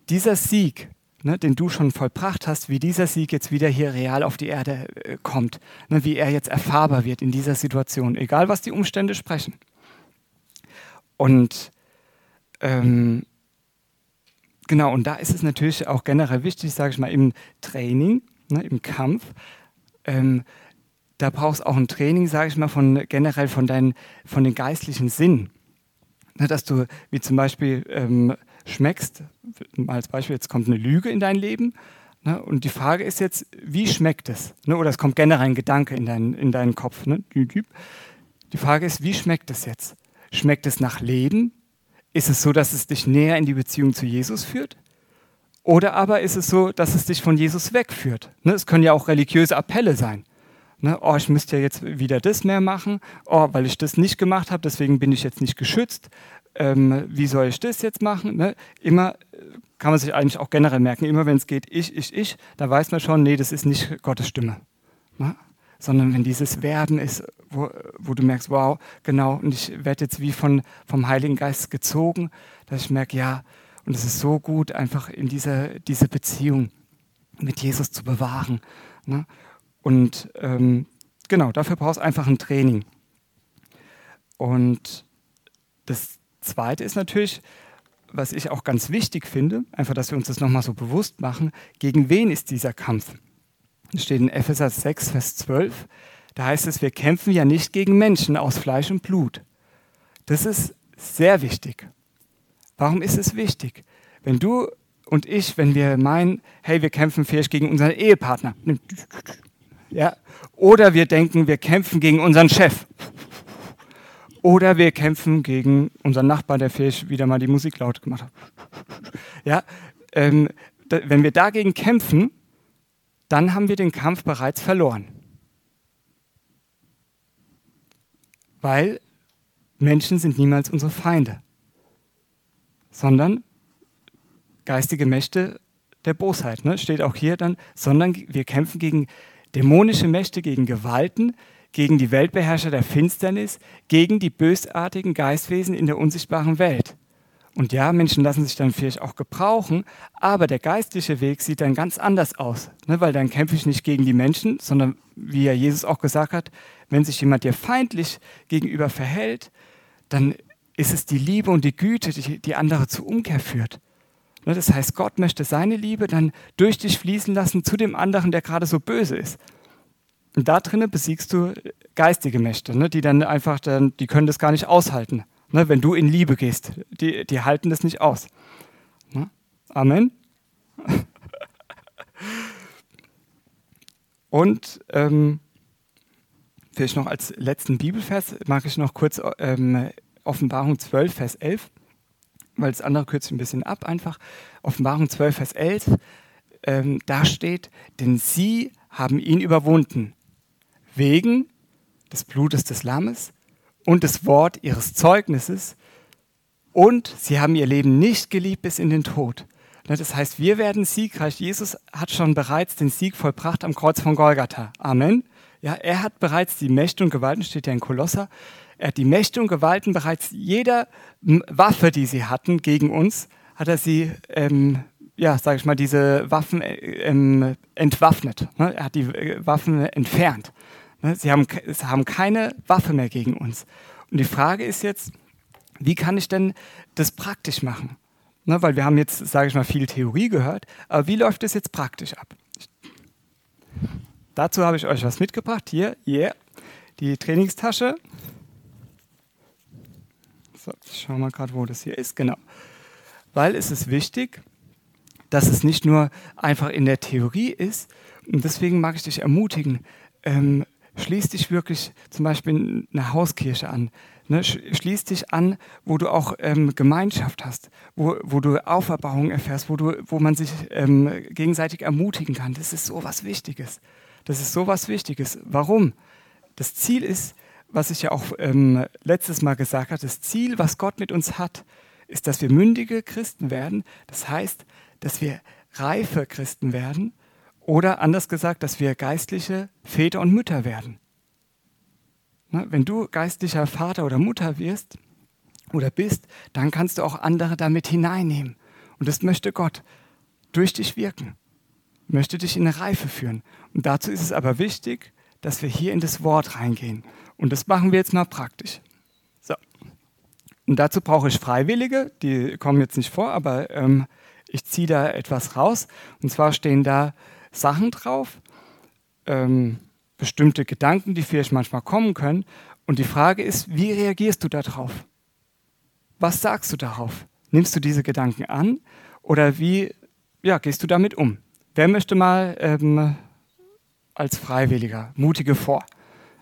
dieser Sieg, ne, den du schon vollbracht hast, wie dieser Sieg jetzt wieder hier real auf die Erde äh, kommt, ne, wie er jetzt erfahrbar wird in dieser Situation, egal was die Umstände sprechen. Und ähm, genau, und da ist es natürlich auch generell wichtig, sage ich mal, im Training, ne, im Kampf, ähm, da brauchst auch ein Training, sage ich mal, von generell von, deinen, von den geistlichen Sinnen. Ne, dass du, wie zum Beispiel, ähm, schmeckst, mal als Beispiel, jetzt kommt eine Lüge in dein Leben. Ne, und die Frage ist jetzt, wie schmeckt es? Ne, oder es kommt generell ein Gedanke in, dein, in deinen Kopf. Ne? Die Frage ist, wie schmeckt es jetzt? Schmeckt es nach Leben? Ist es so, dass es dich näher in die Beziehung zu Jesus führt? Oder aber ist es so, dass es dich von Jesus wegführt? Ne, es können ja auch religiöse Appelle sein. Ne, oh, ich müsste ja jetzt wieder das mehr machen. Oh, weil ich das nicht gemacht habe, deswegen bin ich jetzt nicht geschützt. Ähm, wie soll ich das jetzt machen? Ne? Immer äh, kann man sich eigentlich auch generell merken, immer wenn es geht, ich, ich, ich, da weiß man schon, nee, das ist nicht Gottes Stimme. Ne? sondern wenn dieses Werden ist, wo, wo du merkst, wow, genau, und ich werde jetzt wie von, vom Heiligen Geist gezogen, dass ich merke, ja, und es ist so gut, einfach in dieser diese Beziehung mit Jesus zu bewahren. Ne? Und ähm, genau, dafür brauchst du einfach ein Training. Und das Zweite ist natürlich, was ich auch ganz wichtig finde, einfach, dass wir uns das nochmal so bewusst machen, gegen wen ist dieser Kampf? Das steht in Epheser 6, Vers 12. Da heißt es, wir kämpfen ja nicht gegen Menschen aus Fleisch und Blut. Das ist sehr wichtig. Warum ist es wichtig? Wenn du und ich, wenn wir meinen, hey, wir kämpfen vielleicht gegen unseren Ehepartner, ja, oder wir denken, wir kämpfen gegen unseren Chef, oder wir kämpfen gegen unseren Nachbarn, der vielleicht wieder mal die Musik laut gemacht hat. Ja, ähm, wenn wir dagegen kämpfen, dann haben wir den Kampf bereits verloren. Weil Menschen sind niemals unsere Feinde, sondern geistige Mächte der Bosheit. Ne? Steht auch hier dann, sondern wir kämpfen gegen dämonische Mächte, gegen Gewalten, gegen die Weltbeherrscher der Finsternis, gegen die bösartigen Geistwesen in der unsichtbaren Welt. Und ja, Menschen lassen sich dann vielleicht auch gebrauchen, aber der geistliche Weg sieht dann ganz anders aus, ne? weil dann kämpfe ich nicht gegen die Menschen, sondern wie ja Jesus auch gesagt hat, wenn sich jemand dir feindlich gegenüber verhält, dann ist es die Liebe und die Güte, die, die andere zur Umkehr führt. Ne? Das heißt, Gott möchte seine Liebe dann durch dich fließen lassen zu dem anderen, der gerade so böse ist. Und da drinnen besiegst du geistige Mächte, ne? die dann einfach, die können das gar nicht aushalten ne, wenn du in Liebe gehst. Die, die halten das nicht aus. Amen. Und ähm, vielleicht noch als letzten Bibelvers mag ich noch kurz ähm, Offenbarung 12, Vers 11, weil das andere kürzt ein bisschen ab einfach. Offenbarung 12, Vers 11, ähm, da steht, denn sie haben ihn überwunden, wegen des Blutes des Lammes und des Wort ihres Zeugnisses und sie haben ihr Leben nicht geliebt bis in den Tod. Ne, das heißt, wir werden siegreich. Jesus hat schon bereits den Sieg vollbracht am Kreuz von Golgatha. Amen. Ja, er hat bereits die Mächte und Gewalten, steht ja in Kolosser, er die Mächte und Gewalten bereits jeder Waffe, die sie hatten gegen uns, hat er sie, ähm, ja, sage ich mal, diese Waffen äh, ähm, entwaffnet. Ne? Er hat die äh, Waffen entfernt. Ne? Sie, haben, sie haben keine Waffe mehr gegen uns. Und die Frage ist jetzt, wie kann ich denn das praktisch machen? Ne, weil wir haben jetzt, sage ich mal, viel Theorie gehört, aber wie läuft das jetzt praktisch ab? Dazu habe ich euch was mitgebracht. Hier, yeah, die Trainingstasche. So, ich schaue mal gerade, wo das hier ist. Genau. Weil es ist wichtig, dass es nicht nur einfach in der Theorie ist. Und deswegen mag ich dich ermutigen, ähm, schließ dich wirklich zum Beispiel in eine Hauskirche an. Ne? Schließ dich an, wo du auch ähm, Gemeinschaft hast, wo, wo du Auferbauung erfährst, wo, du, wo man sich ähm, gegenseitig ermutigen kann. Das ist so was Wichtiges. Das ist so was Wichtiges. Warum? Das Ziel ist, was ich ja auch ähm, letztes Mal gesagt habe, das Ziel, was Gott mit uns hat, ist, dass wir mündige Christen werden. Das heißt, dass wir reife Christen werden oder anders gesagt, dass wir geistliche Väter und Mütter werden. Wenn du geistlicher Vater oder Mutter wirst oder bist, dann kannst du auch andere damit hineinnehmen. Und das möchte Gott durch dich wirken, möchte dich in eine Reife führen. Und dazu ist es aber wichtig, dass wir hier in das Wort reingehen. Und das machen wir jetzt mal praktisch. So. Und dazu brauche ich Freiwillige, die kommen jetzt nicht vor, aber ähm, ich ziehe da etwas raus. Und zwar stehen da Sachen drauf, ähm, bestimmte Gedanken, die vielleicht manchmal kommen können. Und die Frage ist, wie reagierst du darauf? Was sagst du darauf? Nimmst du diese Gedanken an oder wie ja, gehst du damit um? Wer möchte mal ähm, als Freiwilliger, mutige vor?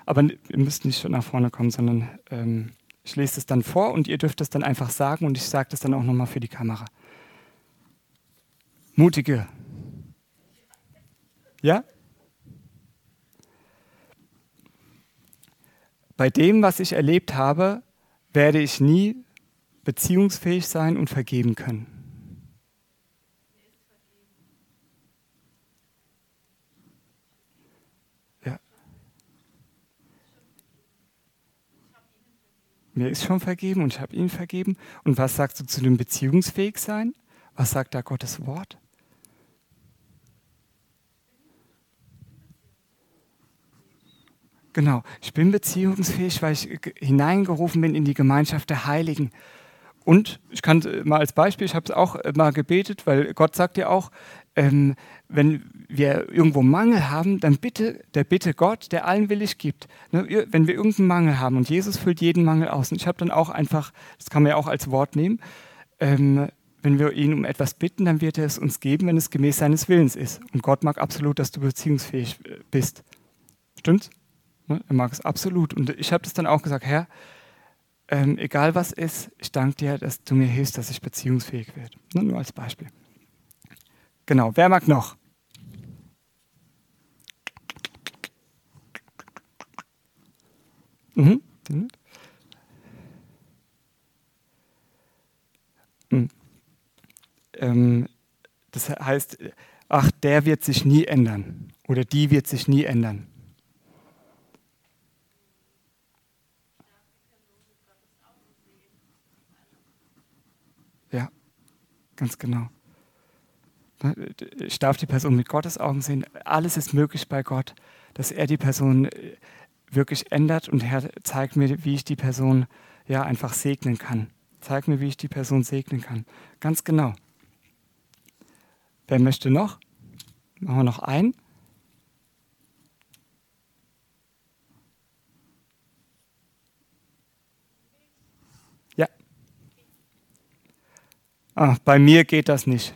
Aber ihr müsst nicht nach vorne kommen, sondern ähm, ich lese es dann vor und ihr dürft es dann einfach sagen und ich sage das dann auch nochmal für die Kamera. Mutige ja? Bei dem, was ich erlebt habe, werde ich nie beziehungsfähig sein und vergeben können. Mir ist schon vergeben und ich habe ihn vergeben. Und was sagst du zu dem beziehungsfähig sein? Was sagt da Gottes Wort? Genau, ich bin beziehungsfähig, weil ich hineingerufen bin in die Gemeinschaft der Heiligen. Und ich kann mal als Beispiel, ich habe es auch äh, mal gebetet, weil Gott sagt ja auch, ähm, wenn wir irgendwo Mangel haben, dann bitte, der bitte Gott, der allen willig gibt. Ne, wenn wir irgendeinen Mangel haben und Jesus füllt jeden Mangel aus. Und ich habe dann auch einfach, das kann man ja auch als Wort nehmen, ähm, wenn wir ihn um etwas bitten, dann wird er es uns geben, wenn es gemäß seines Willens ist. Und Gott mag absolut, dass du beziehungsfähig äh, bist. Stimmt's? Ne? Er mag es absolut. Und ich habe das dann auch gesagt, Herr, ähm, egal was ist, ich danke dir, dass du mir hilfst, dass ich beziehungsfähig werde. Ne? Nur als Beispiel. Genau, wer mag noch? Mhm. Mhm. Ähm, das heißt, ach, der wird sich nie ändern oder die wird sich nie ändern. Ganz genau. Ich darf die Person mit Gottes Augen sehen. Alles ist möglich bei Gott, dass er die Person äh, wirklich ändert und Herr zeigt mir, wie ich die Person ja einfach segnen kann. Zeig mir, wie ich die Person segnen kann. Ganz genau. Wer möchte noch? Machen wir noch einen. Ach, bei mir geht das nicht.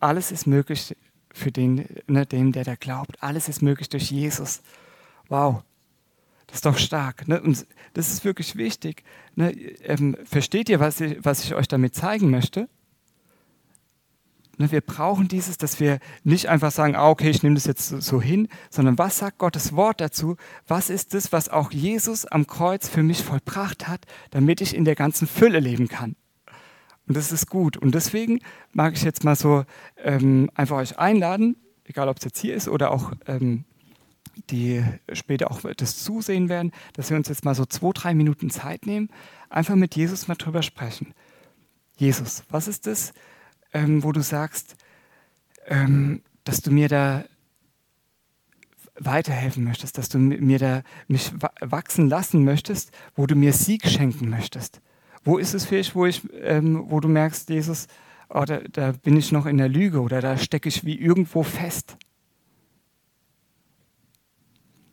Alles ist möglich für den, ne, dem, der da glaubt. Alles ist möglich durch Jesus. Wow, das ist doch stark. Ne? Und das ist wirklich wichtig. Ne? Ähm, versteht ihr, was ich, was ich euch damit zeigen möchte? Ne, wir brauchen dieses, dass wir nicht einfach sagen, ah, okay, ich nehme das jetzt so hin, sondern was sagt Gottes Wort dazu? Was ist das, was auch Jesus am Kreuz für mich vollbracht hat, damit ich in der ganzen Fülle leben kann? Und das ist gut. Und deswegen mag ich jetzt mal so ähm, einfach euch einladen, egal ob es jetzt hier ist oder auch ähm, die später auch das zusehen werden, dass wir uns jetzt mal so zwei, drei Minuten Zeit nehmen, einfach mit Jesus mal drüber sprechen. Jesus, was ist das, ähm, wo du sagst, ähm, dass du mir da weiterhelfen möchtest, dass du mir da mich wachsen lassen möchtest, wo du mir Sieg schenken möchtest. Wo ist es vielleicht, wo, ich, ähm, wo du merkst, Jesus, oh, da, da bin ich noch in der Lüge oder da stecke ich wie irgendwo fest?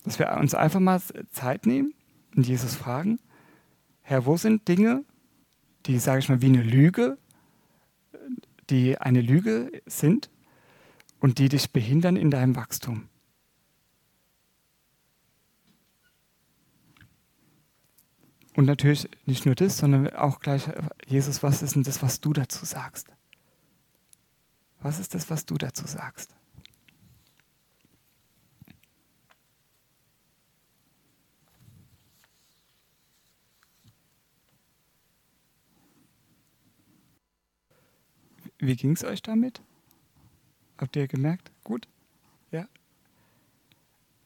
Dass wir uns einfach mal Zeit nehmen und Jesus fragen, Herr, wo sind Dinge, die, sage ich mal, wie eine Lüge die eine Lüge sind und die dich behindern in deinem Wachstum. Und natürlich nicht nur das, sondern auch gleich, Jesus, was ist denn das, was du dazu sagst? Was ist das, was du dazu sagst? Wie ging es euch damit? Habt ihr gemerkt? Gut? Ja?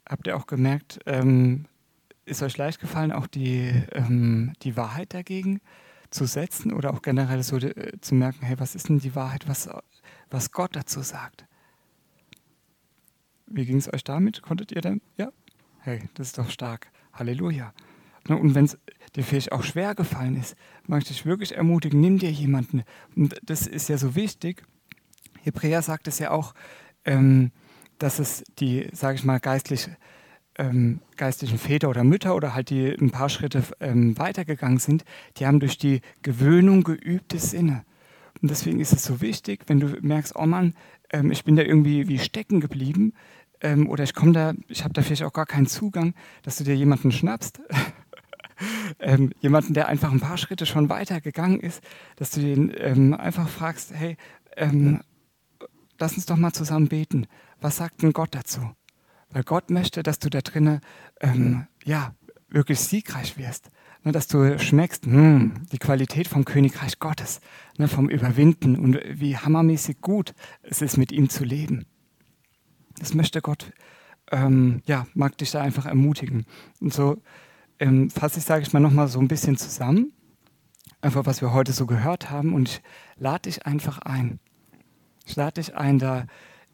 Habt ihr auch gemerkt, ähm, ist euch leicht gefallen, auch die, ähm, die Wahrheit dagegen zu setzen oder auch generell so äh, zu merken, hey, was ist denn die Wahrheit, was, was Gott dazu sagt? Wie ging es euch damit? Konntet ihr denn? Ja? Hey, das ist doch stark. Halleluja. Ne, und wenn es dir vielleicht auch schwer gefallen ist, möchte ich wirklich ermutigen, nimm dir jemanden. Und das ist ja so wichtig. Hebräer sagt es ja auch, ähm, dass es die, sage ich mal, geistlich, ähm, geistlichen Väter oder Mütter oder halt die ein paar Schritte ähm, weitergegangen sind, die haben durch die Gewöhnung geübte Sinne. Und deswegen ist es so wichtig, wenn du merkst, oh Mann, ähm, ich bin da irgendwie wie stecken geblieben ähm, oder ich komme da, ich habe da vielleicht auch gar keinen Zugang, dass du dir jemanden schnappst ähm, jemanden, der einfach ein paar Schritte schon weiter gegangen ist, dass du den ähm, einfach fragst, hey, ähm, lass uns doch mal zusammen beten. Was sagt denn Gott dazu? Weil Gott möchte, dass du da drinnen ähm, ja, wirklich siegreich wirst. Ne, dass du schmeckst mh, hm, die Qualität vom Königreich Gottes, ne, vom Überwinden und wie hammermäßig gut es ist, mit ihm zu leben. Das möchte Gott, ähm, ja, mag dich da einfach ermutigen. Und so ähm, fasse ich, sage ich mal, nochmal so ein bisschen zusammen, einfach was wir heute so gehört haben und ich lade dich einfach ein. Ich lade dich ein, da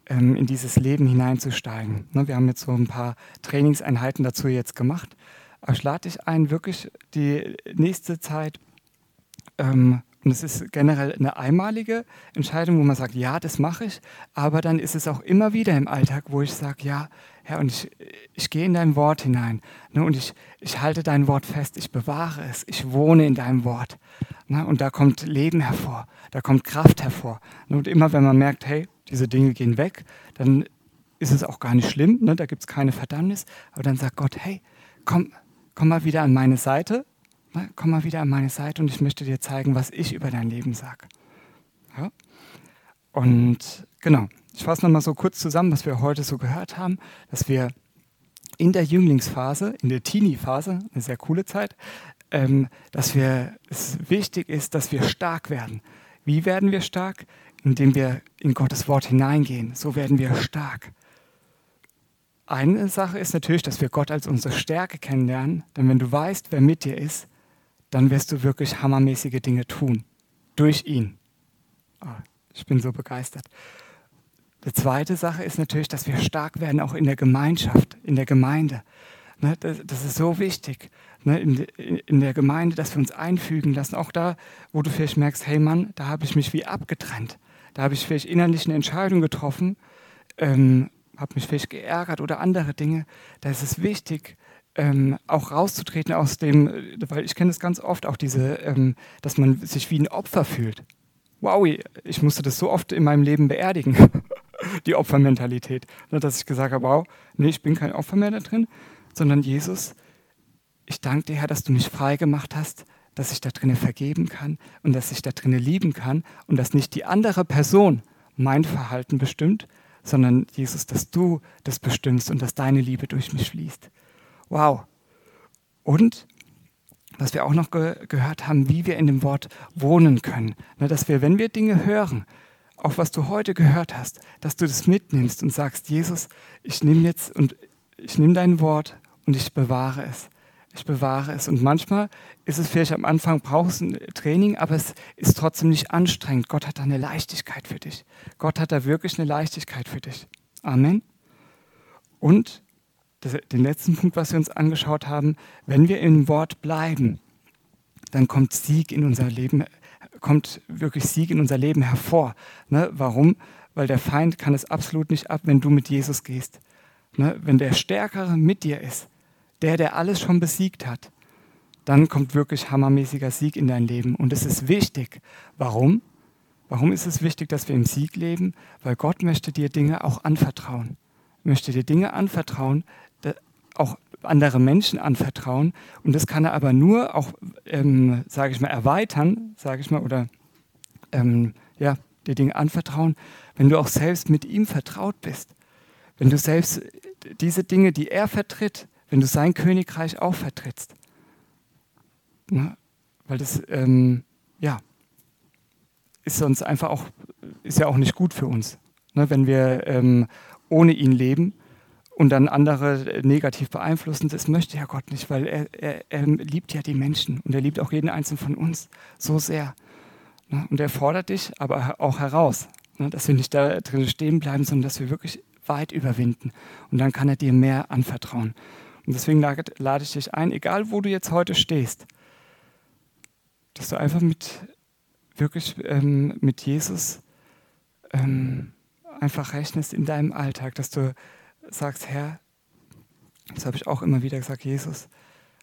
ähm, in dieses Leben hineinzusteigen. Ne, wir haben jetzt so ein paar Trainingseinheiten dazu jetzt gemacht, aber ich lade dich ein, wirklich die nächste Zeit ähm, und es ist generell eine einmalige Entscheidung, wo man sagt, ja, das mache ich. Aber dann ist es auch immer wieder im Alltag, wo ich sage, ja, Herr, und ich, ich gehe in dein Wort hinein. Ne, und ich, ich halte dein Wort fest, ich bewahre es, ich wohne in deinem Wort. Ne, und da kommt Leben hervor, da kommt Kraft hervor. Ne, und immer wenn man merkt, hey, diese Dinge gehen weg, dann ist es auch gar nicht schlimm, ne, da gibt es keine Verdammnis. Aber dann sagt Gott, hey, komm, komm mal wieder an meine Seite komm mal wieder an meine Seite und ich möchte dir zeigen, was ich über dein Leben sage. Ja? Und genau, ich fasse nochmal so kurz zusammen, was wir heute so gehört haben, dass wir in der Jünglingsphase, in der Teenie-Phase, eine sehr coole Zeit, ähm, dass wir, es wichtig ist, dass wir stark werden. Wie werden wir stark? Indem wir in Gottes Wort hineingehen. So werden wir stark. Eine Sache ist natürlich, dass wir Gott als unsere Stärke kennenlernen, denn wenn du weißt, wer mit dir ist, dann wirst du wirklich hammermäßige Dinge tun. Durch ihn. Oh, ich bin so begeistert. Die zweite Sache ist natürlich, dass wir stark werden, auch in der Gemeinschaft, in der Gemeinde. Ne, das, das, ist so wichtig. Ne, in, der Gemeinde, dass wir uns einfügen lassen. Auch da, wo du vielleicht merkst, hey Mann, da habe ich mich wie abgetrennt. Da habe ich vielleicht innerlich eine Entscheidung getroffen, ähm, habe mich vielleicht geärgert oder andere Dinge. Da ist es wichtig, ähm, auch rauszutreten aus dem, weil ich kenne es ganz oft, auch diese, ähm, dass man sich wie ein Opfer fühlt. wow, ich musste das so oft in meinem Leben beerdigen, die Opfermentalität, ne, dass ich gesagt habe, wow, nee, ich bin kein Opfer mehr da drin, sondern Jesus, ich danke dir, Herr, dass du mich frei gemacht hast, dass ich da drinnen vergeben kann und dass ich da drinnen lieben kann und dass nicht die andere Person mein Verhalten bestimmt, sondern Jesus, dass du das bestimmst und dass deine Liebe durch mich fließt. Wow. Und was wir auch noch ge gehört haben, wie wir in dem Wort wohnen können. Ne, dass wir, wenn wir Dinge hören, auch was du heute gehört hast, dass du das mitnimmst und sagst, Jesus, ich nehme jetzt und ich nehme dein Wort und ich bewahre es. Ich bewahre es. Und manchmal ist es vielleicht am Anfang, brauchst du ein Training, aber es ist trotzdem nicht anstrengend. Gott hat da eine Leichtigkeit für dich. Gott hat da wirklich eine Leichtigkeit für dich. Amen. Und das, den letzten Punkt, was wir uns angeschaut haben, wenn wir im Wort bleiben, dann kommt Sieg in unser Leben, kommt wirklich Sieg in unser Leben hervor. Ne? Warum? Weil der Feind kann es absolut nicht ab, wenn du mit Jesus gehst. Ne? Wenn der Stärkere mit dir ist, der, der alles schon besiegt hat, dann kommt wirklich hammermäßiger Sieg in dein Leben. Und es ist wichtig. Warum? Warum ist es wichtig, dass wir im Sieg leben? Weil Gott möchte dir Dinge auch anvertrauen. Möchte dir Dinge anvertrauen, auch andere Menschen anvertrauen. Und das kann er aber nur auch, ähm, sage ich mal, erweitern, sage ich mal, oder ähm, ja, dir Dinge anvertrauen, wenn du auch selbst mit ihm vertraut bist. Wenn du selbst diese Dinge, die er vertritt, wenn du sein Königreich auch vertrittst. Na, weil das, ähm, ja, ist sonst einfach auch, ist ja auch nicht gut für uns. Ne, wenn wir ähm, ohne ihn leben und dann andere negativ beeinflussen, das möchte ja Gott nicht, weil er, er, er liebt ja die Menschen und er liebt auch jeden einzelnen von uns so sehr. Ne? Und er fordert dich aber auch heraus, ne? dass wir nicht da drin stehen bleiben, sondern dass wir wirklich weit überwinden. Und dann kann er dir mehr anvertrauen. Und deswegen lade ich dich ein, egal wo du jetzt heute stehst, dass du einfach mit wirklich ähm, mit Jesus ähm, einfach rechnest in deinem Alltag, dass du sagst, Herr, das habe ich auch immer wieder gesagt, Jesus,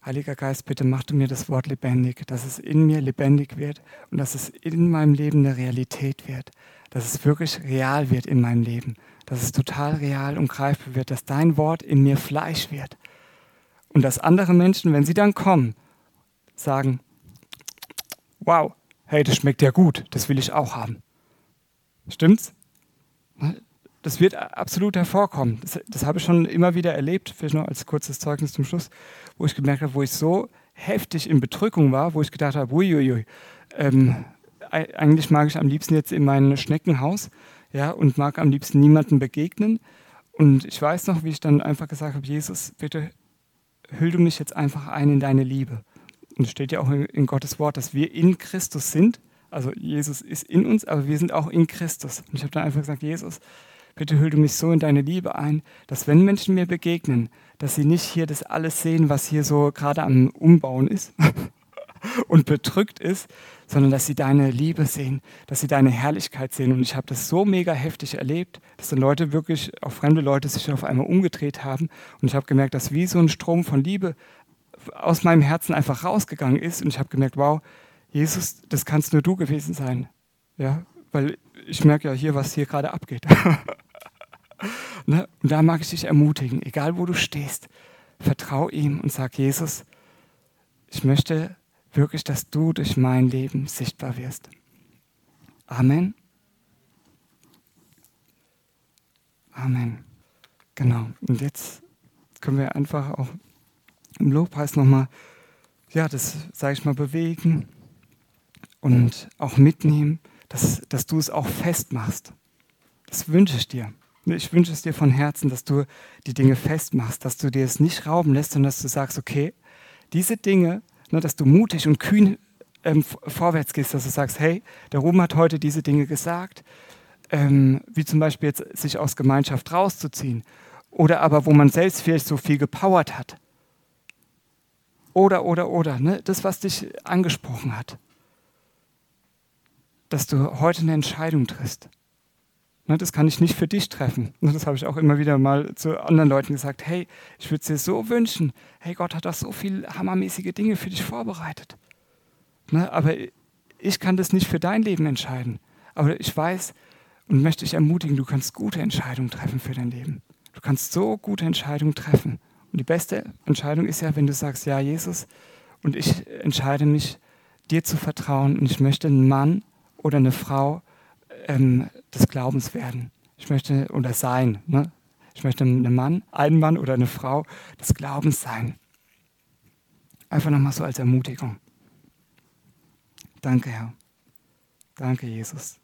Heiliger Geist, bitte mach du mir das Wort lebendig, dass es in mir lebendig wird und dass es in meinem Leben eine Realität wird, dass es wirklich real wird in meinem Leben, dass es total real und greifbar wird, dass dein Wort in mir Fleisch wird und dass andere Menschen, wenn sie dann kommen, sagen, wow, hey, das schmeckt ja gut, das will ich auch haben. Stimmt's? Das wird absolut hervorkommen. Das, das habe ich schon immer wieder erlebt, vielleicht noch als kurzes Zeugnis zum Schluss, wo ich gemerkt habe, wo ich so heftig in Bedrückung war, wo ich gedacht habe, uiuiui, ähm, eigentlich mag ich am liebsten jetzt in mein Schneckenhaus ja, und mag am liebsten niemandem begegnen. Und ich weiß noch, wie ich dann einfach gesagt habe, Jesus, bitte hüll du mich jetzt einfach ein in deine Liebe. Und es steht ja auch in, in Gottes Wort, dass wir in Christus sind. Also Jesus ist in uns, aber wir sind auch in Christus. Und ich habe dann einfach gesagt, Jesus, Bitte hüll du mich so in deine Liebe ein, dass wenn Menschen mir begegnen, dass sie nicht hier das alles sehen, was hier so gerade am Umbauen ist und bedrückt ist, sondern dass sie deine Liebe sehen, dass sie deine Herrlichkeit sehen. Und ich habe das so mega heftig erlebt, dass dann Leute wirklich, auch fremde Leute, sich auf einmal umgedreht haben. Und ich habe gemerkt, dass wie so ein Strom von Liebe aus meinem Herzen einfach rausgegangen ist. Und ich habe gemerkt, wow, Jesus, das kannst nur du gewesen sein. Ja, weil ich merke ja hier, was hier gerade abgeht. ne? Und da mag ich dich ermutigen, egal wo du stehst, vertrau ihm und sag, Jesus, ich möchte wirklich, dass du durch mein Leben sichtbar wirst. Amen. Amen. Genau. Und jetzt können wir einfach auch im Lobpreis nochmal, ja, das, sage ich mal, bewegen und auch mitnehmen dass, dass du es auch festmachst. Das wünsche ich dir. Ich wünsche es dir von Herzen, dass du die Dinge festmachst, dass du dir es nicht rauben lässt, sondern dass du sagst, okay, diese Dinge, ne, dass du mutig und kühn ähm, vorwärts gehst, dass du sagst, hey, der Ruben hat heute diese Dinge gesagt, ähm, wie zum Beispiel jetzt sich aus Gemeinschaft rauszuziehen oder aber wo man selbst vielleicht so viel gepowert hat. Oder, oder, oder, ne? das, was dich angesprochen hat dass du heute eine Entscheidung triffst. Ne, das kann ich nicht für dich treffen. Ne, das habe ich auch immer wieder mal zu anderen Leuten gesagt. Hey, ich würde es dir so wünschen. Hey, Gott hat doch so viele hammermäßige Dinge für dich vorbereitet. Ne, aber ich kann das nicht für dein Leben entscheiden. Aber ich weiß und möchte dich ermutigen, du kannst gute Entscheidungen treffen für dein Leben. Du kannst so gute Entscheidungen treffen. Und die beste Entscheidung ist ja, wenn du sagst, ja, Jesus, und ich entscheide mich, dir zu vertrauen und ich möchte ein Mann oder eine Frau ähm, des Glaubens werden. Ich möchte, oder sein, ne? ich möchte ein Mann, ein Mann oder eine Frau des Glaubens sein. Einfach nochmal so als Ermutigung. Danke, Herr. Danke, Jesus.